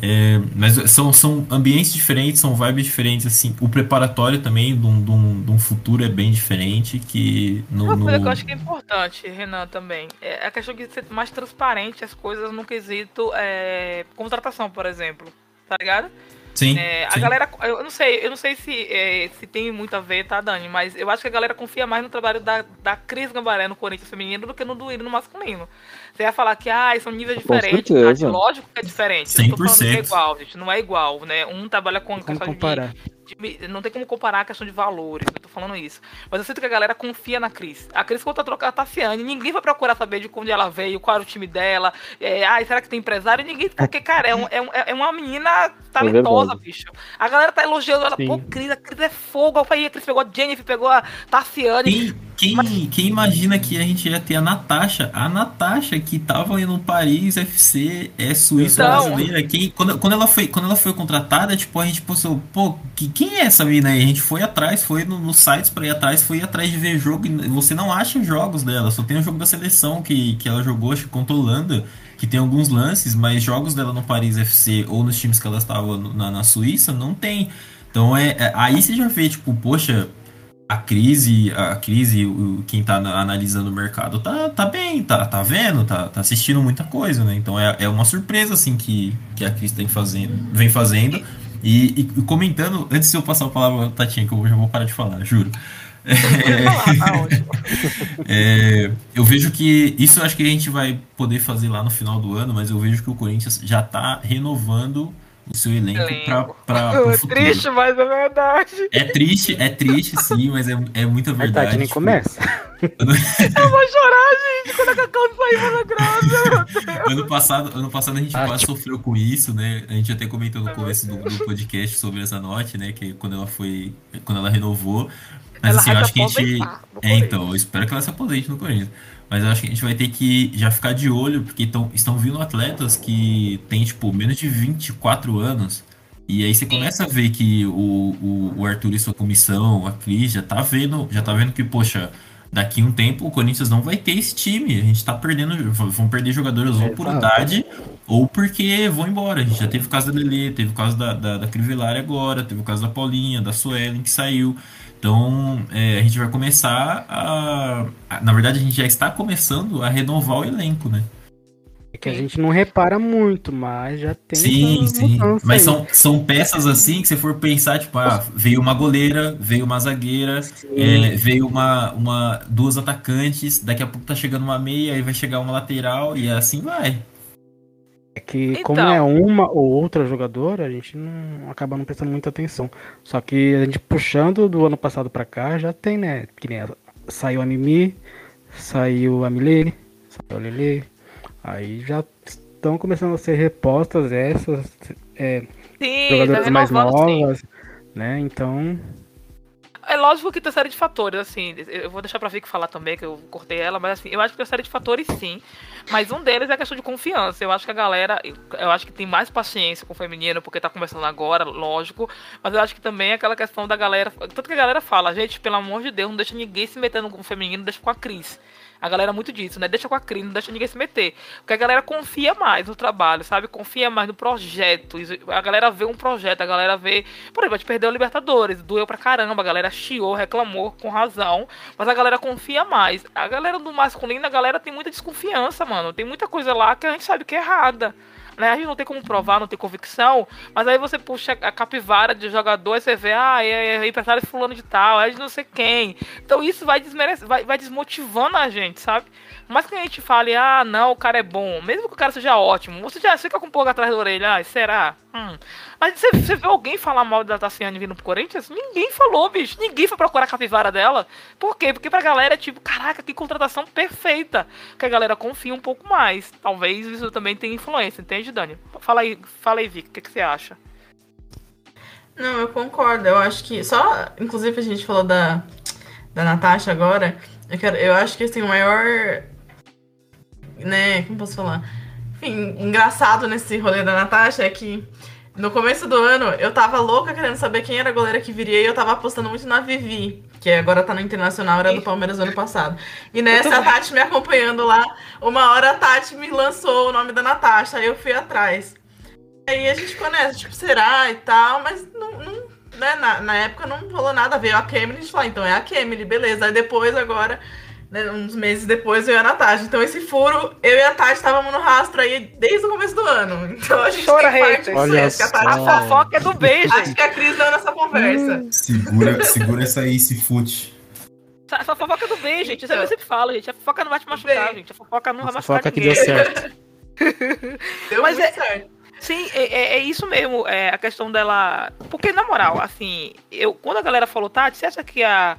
É, mas são, são ambientes diferentes, são vibes diferentes, assim. O preparatório também de um, de um, de um futuro é bem diferente. Que no, Uma coisa no... que eu acho que é importante, Renan, também, é a questão de ser mais transparente as coisas no quesito é, contratação, por exemplo. Tá ligado? Sim, é, a sim. galera, eu não sei, eu não sei se, é, se tem muito a ver, tá, Dani? Mas eu acho que a galera confia mais no trabalho da, da Cris Gambaré no Corinthians feminino do que no do no masculino. Você ia falar que ah, são níveis diferentes, tá? lógico que é diferente. 100%. Eu tô falando que é igual, gente. Não é igual, né? Um trabalha com a questão comparar? de, de- Não tem como comparar a questão de valores, eu tô falando isso. Mas eu sinto que a galera confia na Cris. A Cris conta trocar a Tassiane, ninguém vai procurar saber de onde ela veio, qual era o time dela. É, ah, será que tem empresário? Ninguém. Porque, cara, é, um- é é uma menina talentosa, verdade. bicho. A galera tá elogiando ela, Sim. pô, Cris, a Cris é fogo. Falei, a Cris pegou a Jennifer, pegou a Tassiane. Quem, quem, quem imagina que a gente ia ter a Natasha? A Natasha que tava no Paris FC, é suíça Então. brasileira. Quem, quando, quando, ela foi, quando ela foi contratada, tipo, a gente pensou, pô, que, quem é essa mina aí? A gente foi atrás, foi no- nos sites pra ir atrás, foi atrás de ver jogo. E você não acha jogos dela, só tem o jogo da seleção que, que ela jogou, acho que contra a Holanda, que tem alguns lances, mas jogos dela no Paris FC ou nos times que ela estava no- na, na Suíça, não tem. Então é, é- aí você já vê, tipo, poxa, a crise, a crise, o- quem tá na- analisando o mercado tá, tá bem, tá, tá vendo, tá, tá assistindo muita coisa, né? Então é, é uma surpresa, assim, que, que a crise tem fazendo, vem fazendo. E, e comentando, antes de eu passar a palavra, Tatinha, que eu já vou parar de falar, juro. *laughs* Ótimo. É, eu vejo que isso eu acho que a gente vai poder fazer lá no final do ano, mas eu vejo que o Corinthians já tá renovando o seu elenco para Elenco. para É triste, mas é verdade. É triste, é triste sim, mas é, é muita verdade. Tati, nem tipo, começa. Eu vou chorar, gente, quando a Cacau sair na graça, meu Deus. Ano passado, ano passado a gente Ah, quase sofreu com isso, né? A gente até comentou no começo do, do podcast sobre essa note, né? Que quando ela foi. Quando ela renovou. Mas Ela assim, eu acho que a gente. É, então, eu espero que ela se aposente no Corinthians. Mas eu acho que a gente vai ter que já ficar de olho, porque tão, estão vindo atletas que têm, tipo, menos de 24 anos. E aí você começa a ver que o, o, o Arthur e sua comissão, a Cris, já tá vendo, já tá vendo que, poxa, daqui um tempo o Corinthians não vai ter esse time. A gente tá perdendo, vão perder jogadores ou por idade ou porque vão embora. A gente já teve o caso da Lele, teve o caso da, da, da Crivellari agora, teve o caso da Paulinha, da Suelen que saiu. Então é, a gente vai começar a, a. Na verdade, a gente já está começando a renovar o elenco, né? É que a gente não repara muito, mas já tem. Sim, sim. Mas aí. são, são peças assim que se for pensar, tipo, ah, veio uma goleira, veio uma zagueira, é, veio uma, uma, duas atacantes, daqui a pouco tá chegando uma meia, aí vai chegar uma lateral e assim vai. É que Então. como é uma ou outra jogadora, a gente não acaba não prestando muita atenção. Só que a gente puxando do ano passado pra cá, já tem, né? Que nem a- saiu a Mimi, saiu a Milene, saiu a Lele. Aí já estão começando a ser repostas essas é, Sim, jogadoras tá mais renovando, sim. novas, né? Então, É lógico que tem série de fatores, assim. Eu vou deixar pra Vicky falar também, que eu cortei ela, mas assim, eu acho que tem série de fatores sim. Mas um deles é a questão de confiança. Eu acho que a galera, eu acho que tem mais paciência com o feminino, porque tá começando agora, lógico. Mas eu acho que também é aquela questão da galera. Tanto que a galera fala, gente, pelo amor de Deus, não deixa ninguém se metendo com o feminino, deixa com a Cris. A galera muito disso, né? Deixa com a Cris, não deixa ninguém se meter. Porque a galera confia mais no trabalho, sabe? Confia mais no projeto. A galera vê um projeto, a galera vê. Por exemplo, a gente perdeu o Libertadores, doeu pra caramba, a galera chiou, reclamou com razão. Mas a galera confia mais. A galera do masculino, a galera tem muita desconfiança, mano. Tem muita coisa lá que a gente sabe que é errada. Né? A gente não tem como provar, não tem convicção, mas aí você puxa a capivara de jogador e você vê, ah, é, é empresário fulano de tal, é de não sei quem. Então isso vai, desmerece, vai, vai desmotivando a gente, sabe? Mas que a gente fale, ah, não, o cara é bom, mesmo que o cara seja ótimo, você já fica com um pouco atrás da orelha, ah, será? Hum. Mas você, você vê alguém falar mal da Tassiane vindo pro Corinthians? Ninguém falou, bicho. Ninguém foi procurar a capivara dela. Por quê? Porque pra galera é tipo, caraca, que contratação perfeita. Que a galera confia um pouco mais. Talvez isso também tenha influência, entende, Dani? Fala aí, fala aí, Vic, o que, que você acha? Não, eu concordo. Eu acho que. Só, inclusive, a gente falou da, da Natasha agora. Eu, quero, eu acho que assim, o maior. Né, como posso falar? Enfim, engraçado nesse rolê da Natasha é que no começo do ano eu tava louca querendo saber quem era a goleira que viria e eu tava apostando muito na Vivi, que agora tá no Internacional, era do Palmeiras ano passado. E nessa, a Tati me acompanhando lá, uma hora a Tati me lançou o nome da Natasha, aí eu fui atrás. Aí a gente ficou nessa, tipo, será e tal, mas não, não né, na, na época não rolou nada, veio a Kemily, a gente falou, então é a Kemily, beleza. Aí depois, agora, uns meses depois, veio a Natasha. Então esse furo, eu e a Tati estávamos no rastro aí desde o começo do ano. Então a gente Chora, tem parte disso, que a. Tati A fofoca é do beijo. Acho que a Cris deu nessa conversa. Segura, segura essa aí, esse fute. A fofoca é do beijo, gente. Isso Então. eu sempre falo, gente. A fofoca não vai te machucar, Bem. gente. A fofoca não vai a machucar fofoca que ninguém. deu certo. *laughs* Deu Mas muito é- certo. Sim, é, é- é isso mesmo, é a questão dela. Porque, na moral, assim, eu quando a galera falou, Tati, você acha que a,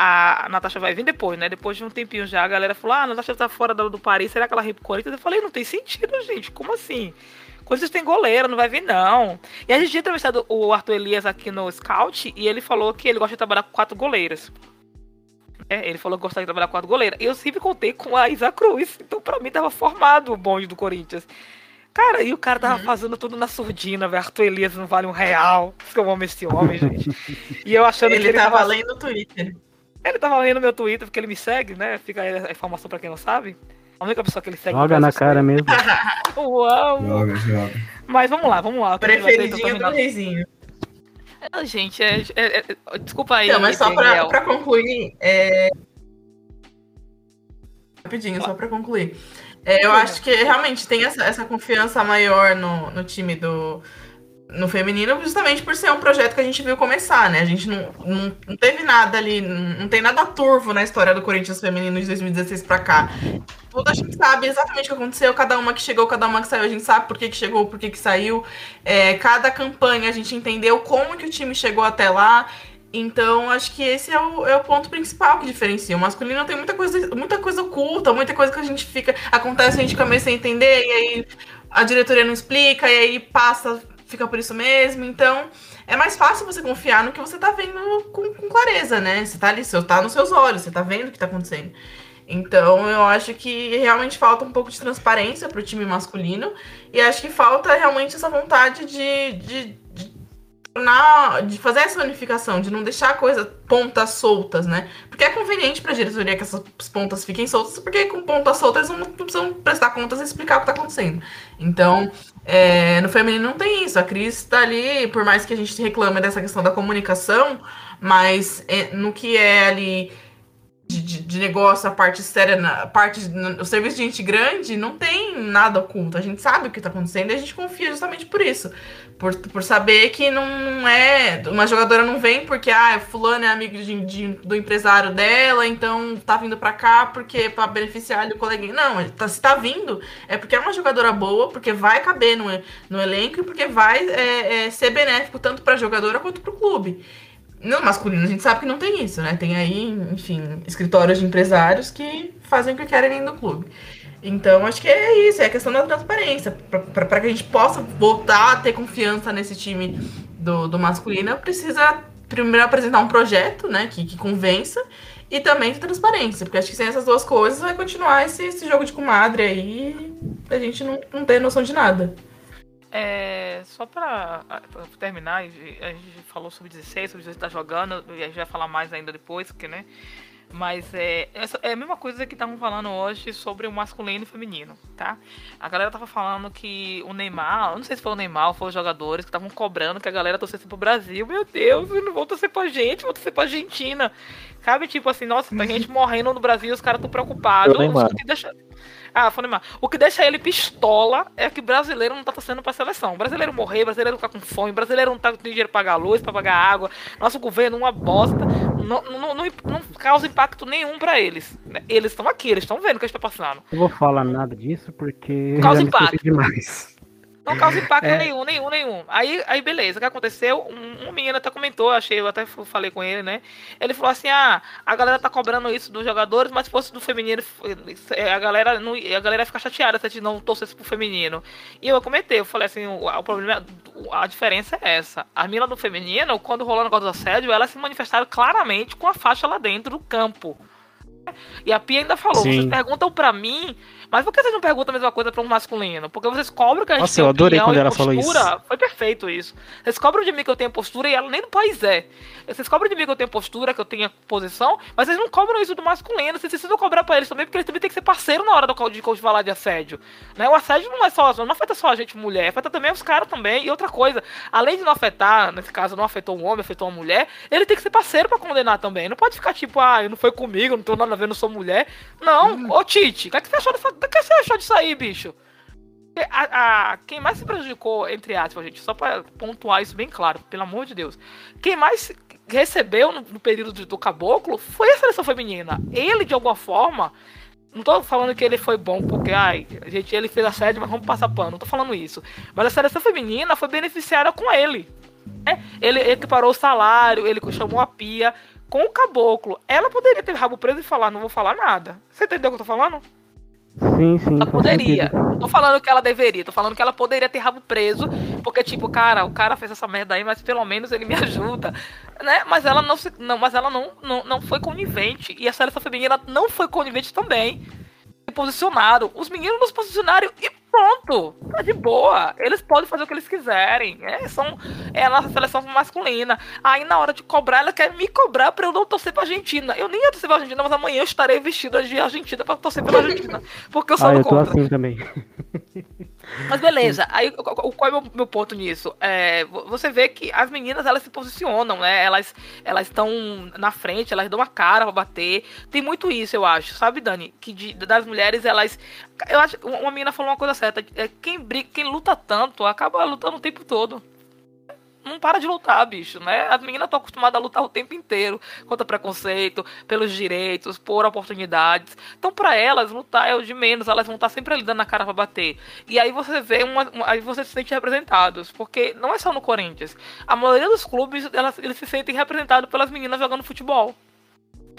a Natasha vai vir depois, né? Depois de um tempinho já, a galera falou, ah, a Natasha tá fora do, do Paris, será que ela vem pro Corinthians? Eu falei, não tem sentido, gente, como assim? Corinthians tem goleiro, não vai vir, não. E a gente tinha entrevistado o Arthur Elias aqui no Scout e ele falou que ele gosta de trabalhar com quatro goleiras. É, ele falou que gostava de trabalhar com quatro goleiras. E eu sempre contei com a Isa Cruz. Então, pra mim, tava formado o bonde do Corinthians. Cara, e o cara tava fazendo tudo na surdina, velho. Arthur Elias não vale um real. Que eu amo esse homem, gente. E eu achando que Ele ele tava tava. lendo no Twitter. Ele tava lendo meu Twitter porque ele me segue, né? Fica aí a informação pra quem não sabe. A única pessoa que ele segue. Joga na cara mesmo. *laughs* Eu amo. Joga, joga. Mas vamos lá, vamos lá. ter, então, Preferidinho do reizinho. Ah, Gente, é, é- é- desculpa aí. Então, mas só pra, pra concluir, é... Rapidinho, só pra concluir. É, eu acho que realmente tem essa, essa confiança maior no, no time do. No feminino, justamente por ser um projeto que a gente viu começar, né? A gente não, não, não teve nada ali, não, não tem nada turvo na história do Corinthians feminino de 2016 pra cá. Tudo a gente sabe exatamente o que aconteceu, cada uma que chegou, cada uma que saiu, a gente sabe por que, que chegou, por que, que saiu. É, cada campanha a gente entendeu como que o time chegou até lá. Então, acho que esse é o, é o ponto principal que diferencia. O masculino tem muita coisa, muita coisa oculta, muita coisa que a gente fica. Acontece, a gente começa a entender, e aí a diretoria não explica, e aí passa, fica por isso mesmo. Então, é mais fácil você confiar no que você tá vendo com, com clareza, né? Você tá ali, você tá nos seus olhos, você tá vendo o que tá acontecendo. Então, eu acho que realmente falta um pouco de transparência pro time masculino. E acho que falta realmente essa vontade de, de, de de fazer essa unificação, de não deixar a coisa pontas soltas, né? Porque é conveniente pra diretoria que essas pontas fiquem soltas, porque com pontas soltas eles não precisam prestar contas e explicar o que tá acontecendo. Então, é, no feminino não tem isso. A Cris tá ali, por mais que a gente reclame dessa questão da comunicação, mas é, no que é ali de, de, de negócio, a parte séria, a parte, o serviço de gente grande, não tem nada oculto. A gente sabe o que tá acontecendo e a gente confia justamente por isso. Por, por saber que não, não é. Uma jogadora não vem porque, ah, fulano é amigo de, de, do empresário dela, então tá vindo pra cá porque pra beneficiar o coleguinha. Não, tá, se tá vindo, é porque é uma jogadora boa, porque vai caber no, no elenco e porque vai é, é, ser benéfico tanto pra jogadora quanto pro clube. No masculino, a gente sabe que não tem isso, né? Tem aí, enfim, escritórios de empresários que fazem o que querem dentro do clube. Então, acho que é isso, é a questão da transparência. Para que a gente possa voltar a ter confiança nesse time do, do masculino, precisa primeiro apresentar um projeto, né, que, que convença, e também ter transparência, porque acho que sem essas duas coisas vai continuar esse, esse jogo de comadre aí, a gente não, não ter noção de nada. É, só pra, pra, terminar, a gente falou sobre 16, sobre 16 tá jogando, e a gente vai falar mais ainda depois, porque, né? Mas é, é a mesma coisa que estavam falando hoje sobre o masculino e feminino, tá? A galera tava falando que o Neymar, eu não sei se foi o Neymar ou foi os jogadores que estavam cobrando que a galera torcesse pro Brasil. Meu Deus, eu não vou torcer pra gente, vou torcer pra Argentina. Sabe, tipo assim, nossa, tem gente *laughs* morrendo no Brasil, os caras tão preocupados. Ah, foi Neymar. O que deixa ele pistola é que brasileiro não tá torcendo pra seleção. brasileiro morrer, brasileiro ficar com fome, brasileiro não tá com dinheiro pra pagar luz, pra pagar água. Nosso governo uma bosta. Não, não, não, não causa impacto nenhum pra eles. Eles estão aqui, eles estão vendo o que está passando. Eu vou falar nada disso porque. Causa impacto. demais. Não causa impacto é. nenhum, nenhum, nenhum. Aí, aí beleza, o que aconteceu? Um, um menino até comentou, achei, eu até falei com ele, né? Ele falou assim: ah, a galera tá cobrando isso dos jogadores, mas se fosse do feminino, é, a galera não a galera ia ficar chateada se a gente não torcesse pro feminino. E eu comentei, eu falei assim: o, o problema, a diferença é essa. A mina do feminino, quando rolou o negócio do assédio, elas se manifestaram claramente com a faixa lá dentro do campo. E a Pia ainda falou: Sim. vocês perguntam pra mim mas por que vocês não perguntam a mesma coisa pra um masculino? Porque vocês cobram que a gente Nossa, tem eu adorei quando ela falou isso. Foi perfeito isso. Vocês cobram de mim que eu tenho postura e ela nem no país é. Vocês cobram de mim que eu tenho postura, que eu tenho posição, mas vocês não cobram isso do masculino. Vocês precisam cobrar pra eles também, porque eles também têm que ser parceiro na hora do, de, falar de assédio. Né? O assédio não é só, não afeta só a gente mulher, afeta também os caras também. E outra coisa, além de não afetar, nesse caso não afetou um homem, afetou uma mulher, ele tem que ser parceiro pra condenar também. Não pode ficar tipo, ah, não foi comigo, não tenho nada a ver, não sou mulher. Não, hum. ô Tite, o que, é que você achou dessa, o que você achou disso aí, bicho? A, a, quem mais se prejudicou, entre aspas, gente, só para pontuar isso bem claro, pelo amor de Deus. Quem mais recebeu no, no período do, caboclo foi a seleção feminina. Ele, de alguma forma, não tô falando que ele foi bom porque, ai, gente, ele fez a sede, mas vamos passar pano. Não tô falando isso. Mas a seleção feminina foi beneficiada com ele. É, ele equiparou o salário, ele chamou a pia com o caboclo. Ela poderia ter rabo preso e falar, não vou falar nada. Você entendeu o que eu tô falando? Sim, sim. Ela poderia. Não tô falando que ela deveria, tô falando que ela poderia ter rabo preso, porque, tipo, cara, o cara fez essa merda aí, mas pelo menos ele me *laughs* ajuda. Né? Mas ela não se. Não, mas ela não, não, não foi conivente. E a seleção feminina não foi conivente também. Posicionaram. Os meninos nos posicionaram e pronto, tá de boa. Eles podem fazer o que eles quiserem. É, são, é a nossa seleção masculina. Aí na hora de cobrar, ela quer me cobrar pra eu não torcer pra Argentina. Eu nem ia torcer pra Argentina, mas amanhã eu estarei vestida de Argentina pra torcer pela Argentina. Porque eu sou ah, do eu tô contra. assim também. *laughs* Mas beleza, aí qual é o meu, ponto nisso? É, você vê que as meninas elas se posicionam, né? Elas elas estão na frente, elas dão a cara pra bater. Tem muito isso, eu acho, sabe, Dani? Que de, das mulheres, elas. Eu acho. Uma menina falou uma coisa certa. É, quem, briga, quem luta tanto acaba lutando o tempo todo não para de lutar, bicho, né? As meninas estão acostumadas a lutar o tempo inteiro contra preconceito, pelos direitos, por oportunidades. Então, para elas, lutar é o de menos, elas vão estar sempre ali dando a cara para bater. E aí você vê uma, uma, aí você se sente representados, porque não é só no Corinthians. A maioria dos clubes, elas, eles se sentem representados pelas meninas jogando futebol.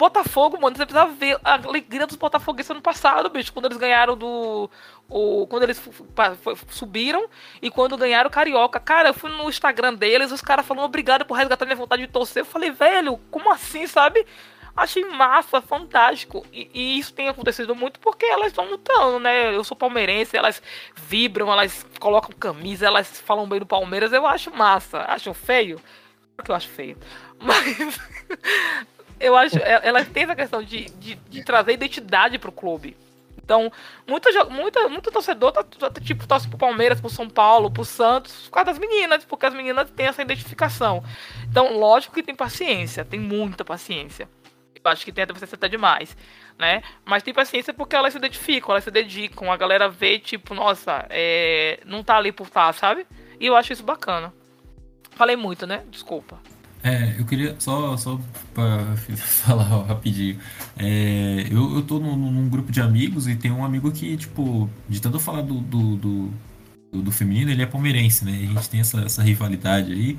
Botafogo, mano, você precisa ver a alegria dos botafoguenses ano passado, bicho, quando eles ganharam do. O, quando eles subiram e quando ganharam o Carioca. Cara, eu fui no Instagram deles, os caras falando obrigado por resgatar minha vontade de torcer. Eu falei, velho, como assim, sabe? Achei massa, fantástico. E, e, isso tem acontecido muito porque elas estão lutando, né? Eu sou palmeirense, elas vibram, elas colocam camisa, elas falam bem do Palmeiras. Eu acho massa. Acho feio? Claro que eu acho feio. *laughs* Mas eu acho. Ela tem essa questão de, de, de trazer identidade pro clube. Então, muita, muita, muito torcedor tá, tá, tipo, torce pro Palmeiras, pro São Paulo, pro Santos, por causa das meninas, porque as meninas têm essa identificação. Então, lógico que tem paciência, tem muita paciência. Eu acho que tem até até demais, né? Mas tem paciência porque elas se identificam, elas se dedicam, a galera vê, tipo, nossa, é, não tá ali por tá, sabe? E eu acho isso bacana. Falei muito, né? Desculpa. É, eu queria só, só *laughs* falar rapidinho. É, eu, eu tô num, num, grupo de amigos e tem um amigo que, tipo, de tanto falar do, do, do, do feminino, ele é palmeirense, né? A gente tem essa, essa rivalidade aí.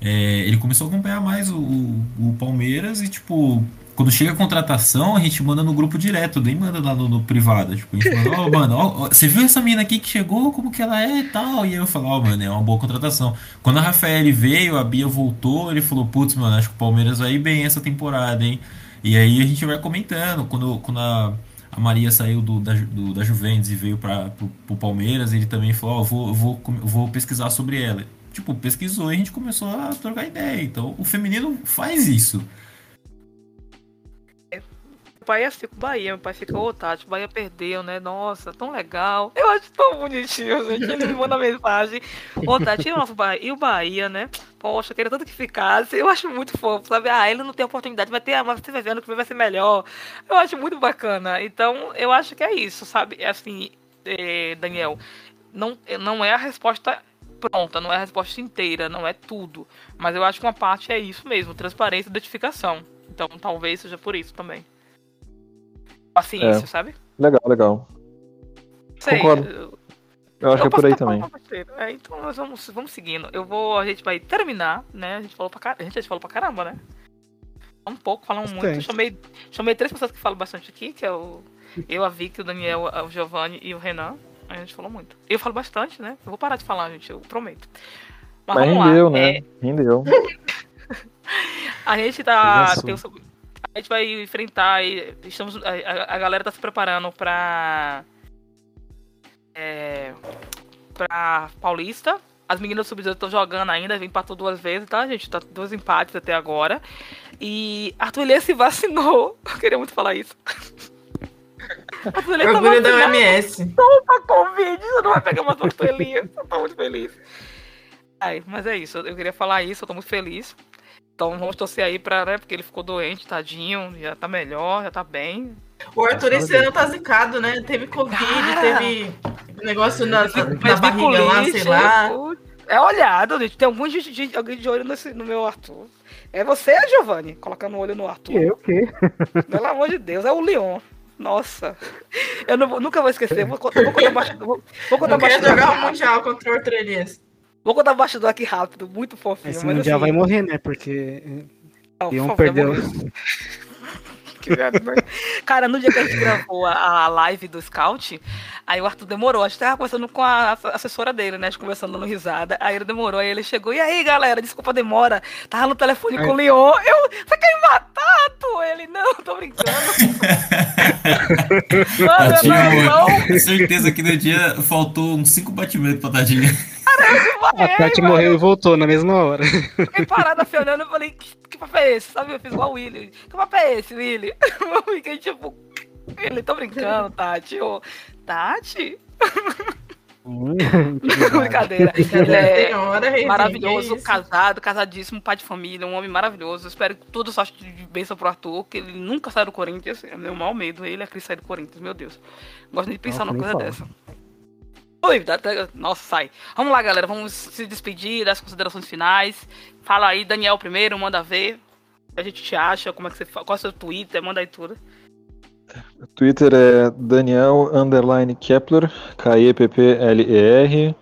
É, ele começou a acompanhar mais o, o, o Palmeiras e, tipo, quando chega a contratação, a gente manda no grupo direto, nem manda lá no, no privado. Tipo, a gente manda, ó, oh, mano, você viu essa mina aqui que chegou, como que ela é e tal? E aí eu falo, ó, oh, mano, é uma boa contratação. Quando a Rafael veio, a Bia voltou, ele falou, putz, mano, acho que o Palmeiras vai ir bem essa temporada, hein? E aí a gente vai comentando. Quando, quando a, a Maria saiu do, da, do, da Juventus e veio para pro Palmeiras, ele também falou, ó, oh, vou, vou, vou pesquisar sobre ela. Tipo, pesquisou e a gente começou a trocar ideia. Então, o feminino faz isso pai é assim com o Bahia. Meu pai fica, ô Tati, o Bahia perdeu, né? Nossa, tão legal. Eu acho tão bonitinho, gente. Ele me manda mensagem. Ô Tati, o Bahia? E o Bahia, né? Poxa, queria tanto que ficasse. Eu acho muito fofo, sabe? Ah, ele não tem oportunidade, vai ter, mas você vai vendo que vai ser melhor. Eu acho muito bacana. Então, eu acho que é isso, sabe? É assim, é, Daniel, não, não é a resposta pronta, não é a resposta inteira, não é tudo. Mas eu acho que uma parte é isso mesmo, transparência e identificação. Então talvez seja por isso também paciência, é. sabe? Legal, legal. Sei, Concordo. Eu, eu acho eu que é por aí também. É, então nós vamos, vamos seguindo. Eu vou, a gente vai terminar, né? A gente falou pra, a gente falou pra caramba, né? Um pouco, falamos muito. Chamei, chamei três pessoas que falam bastante aqui, que é o eu, a Vicky, o Daniel, o Giovanni e o Renan. A gente falou muito. Eu falo bastante, né? Eu vou parar de falar, gente, eu prometo. Mas, Mas rendeu, lá. né? É... Rendeu. *laughs* a gente tá. Tem o, a gente vai enfrentar e estamos a, a galera tá se preparando para é, para Paulista. As meninas sub estão jogando ainda, vem empatou duas vezes, tá, gente? Tá dois empates até agora. E Arthur Elias se vacinou. *laughs* Eu queria muito falar isso. Arthur Elias tá Orgulho tá da OMS. Toma Covid, você não vai pegar uma Elias. *laughs* Eu tô muito feliz. Ai, mas é isso, eu queria falar isso, eu tô muito feliz. Então vamos torcer aí pra, né? Porque ele ficou doente, tadinho, já tá melhor, já tá bem. O Arthur esse ano tá zicado, né? Teve Covid, Cara, teve negócio na, na barriga lá, sei lá. É olhado, gente. Tem algum de, alguém de olho nesse, no meu Arthur. É você, Giovanni, colocando o olho no Arthur. Eu o quê? Pelo amor de Deus, é o Leon. Nossa. Eu não, nunca vou esquecer. Vou, vou contar baixo. Vou, vou contar baixo. jogar o Mundial contra o. Vou contar o bastidor aqui rápido, muito fofinho. Esse mas mundial assim... vai morrer, né? Porque. Não, Leon perdeu. *laughs* *laughs* Cara, no dia que a gente gravou a, live do Scout, aí o Arthur demorou. A gente tava conversando com a assessora dele, né? A gente conversando dando risada. Aí ele demorou, aí ele chegou. E aí, galera, desculpa a demora. Tava no telefone com o Leon. Eu, você quer me matar, Arthur? Ele, não, tô brincando. *laughs* Mano, Tadinho, não, certeza que no dia faltou uns cinco batimentos pra Tadinha. A Tati morreu e voltou na mesma hora. Fiquei parada assim olhando e falei, que, que papo é esse? Sabe? Eu fiz igual o Willy. Que papo é esse, Willy? *laughs* Eu fiquei tipo. Ele tô brincando, Tati. Ô, Tati? *laughs* Brincadeira. É, maravilhoso, casado, casadíssimo, pai de família, um homem maravilhoso. Espero que tudo sorte de bênção pro Arthur, que ele nunca sai do Corinthians. É meu maior medo, ele é Cris sair do Corinthians, meu Deus. Gosto de pensar numa coisa fala. dessa. Oi, nossa, sai. Vamos lá, galera. Vamos se despedir das considerações finais. Fala aí, Daniel, primeiro, manda ver. A gente te acha, como é que você Qual é o seu Twitter? Manda aí tudo. O Twitter é Daniel underline Kepler, K-E-P-P-L-E-R.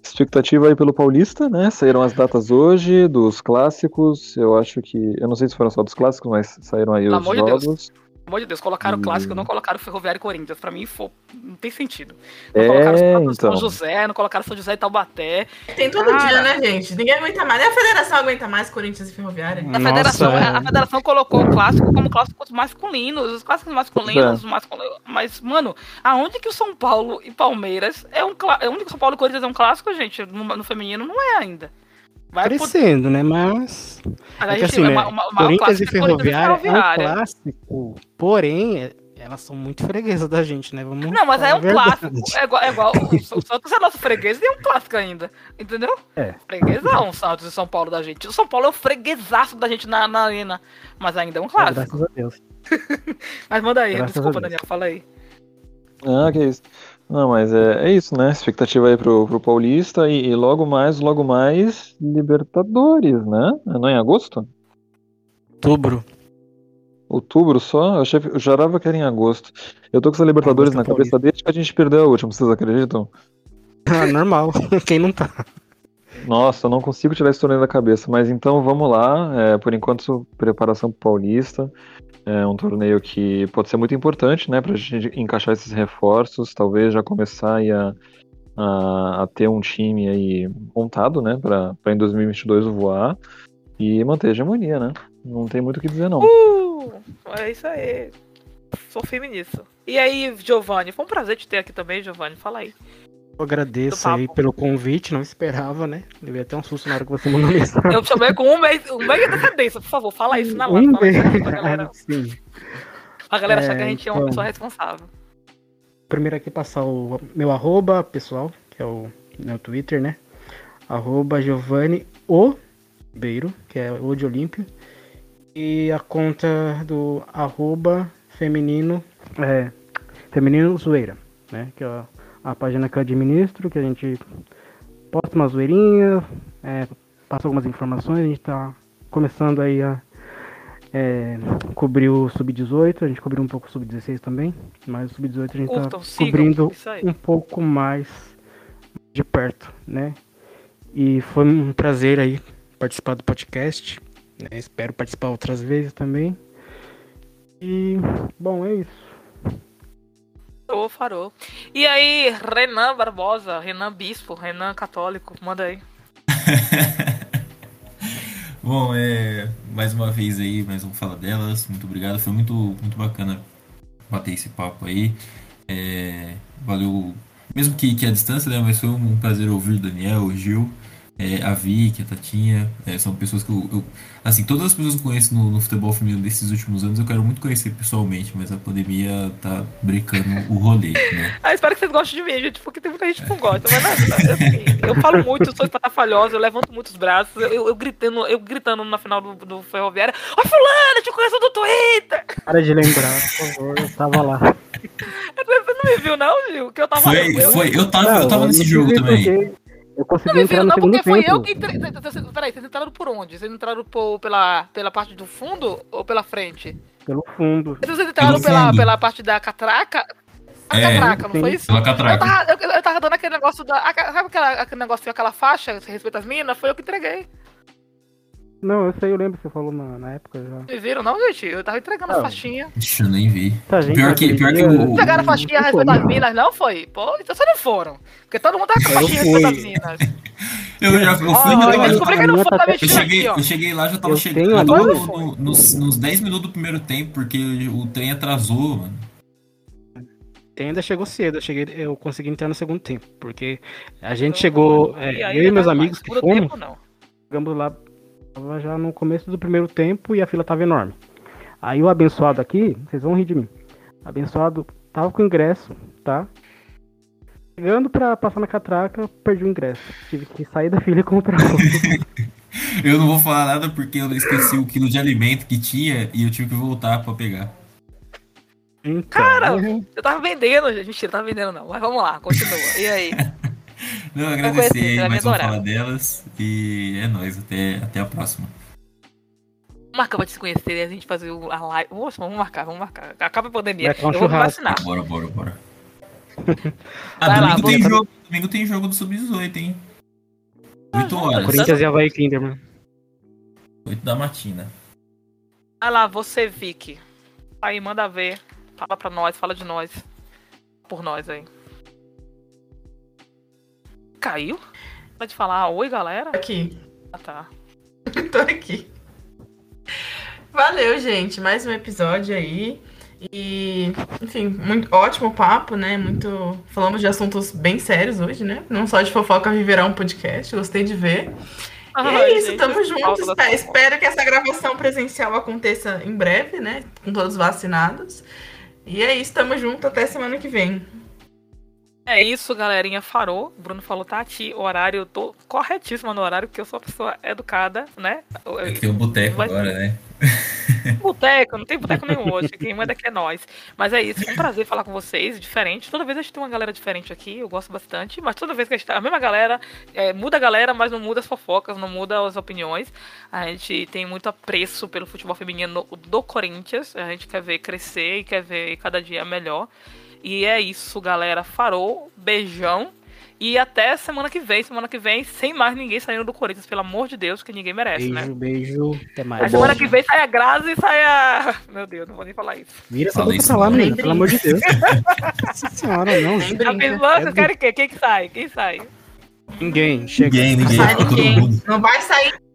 Expectativa aí pelo Paulista, né? Saíram as datas hoje dos clássicos. Eu acho que. Eu não sei se foram só dos clássicos, mas saíram aí Pelo os jogos. De amor de Deus, colocaram o clássico, não colocaram o Ferroviário e Corinthians. Pra mim, foi- não tem sentido. Não É, colocaram São então. José, não colocaram São José e Taubaté. Tem todo Cara. dia, né, gente? Ninguém aguenta mais. Nem a federação aguenta mais Corinthians e Ferroviária. A federação, Nossa, a federação colocou o clássico como clássicos masculinos, os clássicos masculinos, É. masculinos. Mas, mano, aonde que o São Paulo e Palmeiras é um clá- é onde que o São Paulo e Corinthians é um clássico, gente? No, no feminino não é ainda. Vai pro- Crescendo, né? Mas. mas É a que gente assim, tem né? uma- uma- uma- Corinthians e é e Ferroviária é um Ferroviária. clássico. Porém, é- elas são muito freguesas da gente, né? Vamos Não, mas é um verdade. clássico. É igual, é igual o, Santos é nosso freguês e é um clássico ainda. Entendeu? É. Freguesão, o Santos e São Paulo da gente. O São Paulo é o freguesaço da gente na, na arena. Mas ainda é um clássico. Graças a Deus. *laughs* Mas manda aí, Graças desculpa. Daniel, fala aí. Ah, que isso. Não, mas é, é isso, né? Expectativa aí pro, pro Paulista e, e logo mais, logo mais, Libertadores, né? Não é em agosto? Outubro. Outubro só? Eu, achei, eu jurava que era em agosto. Eu tô com essa Libertadores Agosto na é cabeça desde que a gente perdeu a última, vocês acreditam? Ah, normal. *laughs* Quem não tá? Nossa, eu não consigo tirar esse torneio da cabeça, mas então vamos lá. É, por enquanto, preparação pro Paulista. É um torneio que pode ser muito importante, né, pra gente encaixar esses reforços, talvez já começar a, a, a ter um time aí montado, né, pra em 2022 voar e manter a hegemonia, né? Não tem muito o que dizer, não. Uh, é isso aí. Sou feminista. E aí, Giovanni? Foi um prazer te ter aqui também, Giovanni. Fala aí. Eu agradeço Do aí papo. pelo convite, não esperava, né? Levei até um susto na hora que você mandou *laughs* mensagem. Eu chamei com um mês, um mês de antecedência, por favor. Fala isso na hora. Um mês. pra galera, *laughs* Sim. pra galera achar É, que a gente é uma então. pessoa responsável. Primeiro aqui passar o meu arroba pessoal, que é o meu Twitter, né? Arroba Giovanni O Beiro, que é o de Olímpio. E a conta do arroba feminino, é, feminino zoeira, né? Que é a, página que eu administro, que a gente posta uma zoeirinha, é, passa algumas informações, a gente tá começando aí a é, cobrir o Sub-18, a gente cobriu um pouco o Sub-16 também, mas o Sub-18 a gente tá sigam, cobrindo um pouco mais de perto, né? E foi um prazer aí participar do podcast. né? Espero participar outras vezes também. E, bom, é isso. Farou, farou. E aí, Renan Barbosa, Renan Bispo, Renan Católico, manda aí. *laughs* Bom, é, mais uma vez aí, mais um Fala Delas. Muito obrigado. Foi muito, muito bacana bater esse papo aí. É, valeu, mesmo que, que a distância, né? Mas foi um prazer ouvir o Daniel, o Gil, é, a Vicky, a Tatinha. É, são pessoas que eu, eu- Assim, todas as pessoas que eu conheço no, no futebol feminino desses últimos anos eu quero muito conhecer pessoalmente, mas a pandemia tá brecando o rolê, né? *laughs* Ah, espero que vocês gostem de mim, gente, porque tem muita gente que não gosta. Mas não, assim, eu falo muito, eu sou espatafalhosa, eu levanto muitos braços, eu, eu, gritando, eu gritando na final do, do Ferroviária, ó fulano, eu te conheço do Twitter! Para de lembrar, por favor, eu tava lá. Você não me viu não, Gil? Que eu tava... Foi, eu, foi, eu tava, eu tava nesse não jogo também. porque Eu Não consegui me entrar viram no não, segundo porque foi tempo. eu que entrei... Peraí, vocês entraram por onde? Vocês entraram por, pela, pela parte do fundo ou pela frente? Pelo fundo. Vocês entraram pela, pela parte da catraca? A É, catraca, não foi isso? Pela Eu catraca. tava, eu, eu tava dando aquele negócio da. Sabe aquela, aquele negocinho, aquela faixa, que respeita as minas? Foi eu que entreguei. Não, eu sei, eu lembro que você falou na, na época já. Vocês viram, não, gente? Eu tava entregando as Não. faixinhas. Ixi, eu nem vi. Tá, gente, Pior que, pior que o. Pegaram a faixinha a respeito das minas, não foi? Pô, então vocês não foram. Porque todo mundo tava com a faixinha a respeito das minas. *laughs* Eu já eu fui no- eu descobri que a não foi tá da Eu mexida cheguei, aqui, ó. eu cheguei lá, já tava Eu chegando. no- no- nos, nos 10 minutos do primeiro tempo, porque o trem atrasou, mano. Ainda chegou cedo, eu, cheguei, eu consegui entrar no segundo tempo, porque a gente chegou, é, E eu e meus amigos que fomos, tempo, não. chegamos lá tava já no começo do primeiro tempo e a fila tava enorme. Aí o abençoado aqui, vocês vão rir de mim, abençoado tava com ingresso, tá? Chegando pra passar na catraca, eu perdi o ingresso, tive que sair da *laughs* fila e comprar outro. *laughs* Eu não vou falar nada porque eu esqueci o quilo de alimento que tinha e eu tive que voltar pra pegar. Então, Cara, né? eu tava vendendo, gente. Mentira, tava vendendo não. Mas vamos lá, continua. E aí? *laughs* Não, conhecer, agradecer me mais um adorar. fala delas e é nóis, até, até a próxima. Vamos marcar pra te conhecer e a gente fazer a live. Nossa, vamos marcar, vamos marcar. Acaba a pandemia. Um eu vou me churrasco. vacinar. Bora, bora, bora. *laughs* Ah, Vai lá, domingo, tem jogo, domingo tem jogo do Sub-18, hein? 8 horas. Corinthians e Havaí Kinderman. 8 da matina. Vai lá, você, Vicky. Aí, manda ver. Fala pra nós, fala de nós. Por nós aí. Caiu? Pode falar oi, galera? Aqui. Ah, tá. *laughs* Tô aqui. Valeu, gente. Mais um episódio aí. E, enfim, muito ótimo papo, né? Muito. Falamos de assuntos bem sérios hoje, né? Não só de fofoca viverá um podcast. Gostei de ver. E é isso, gente, tamo juntos. Espero, fofoca. espero que essa gravação presencial aconteça em breve, né? Com todos vacinados. E é isso, tamo junto. Até semana que vem. É isso, galerinha. Farou. O Bruno falou, Tati, horário, eu tô corretíssima no horário, porque eu sou uma pessoa educada, né? É que um boteco Vai- agora, né? *laughs* Boteco, não tem boteco nenhum hoje. Quem manda aqui é nós. Mas é isso, foi um prazer falar com vocês, diferente. Toda vez a gente tem uma galera diferente aqui, eu gosto bastante. Mas toda vez que a gente tá, a mesma galera, é, muda a galera, mas não muda as fofocas, não muda as opiniões. A gente tem muito apreço pelo futebol feminino do Corinthians. A gente quer ver crescer e quer ver cada dia melhor. E é isso, galera. Farou, beijão. E até semana que vem. Semana que vem, sem mais ninguém saindo do Corinthians, pelo amor de Deus, que ninguém merece, beijo, né? Beijo, beijo. Até mais. A semana que vem sai a Grazi e sai a. *laughs* Meu Deus, não vou nem falar isso. Vira essa boca lá, menina, pelo amor de Deus. *laughs* Senhora, não, gente. A pessoa, vocês querem o quê? Quem que sai? Quem sai? Ninguém, chega. Ninguém, ninguém. Sai ninguém. Não vai sair.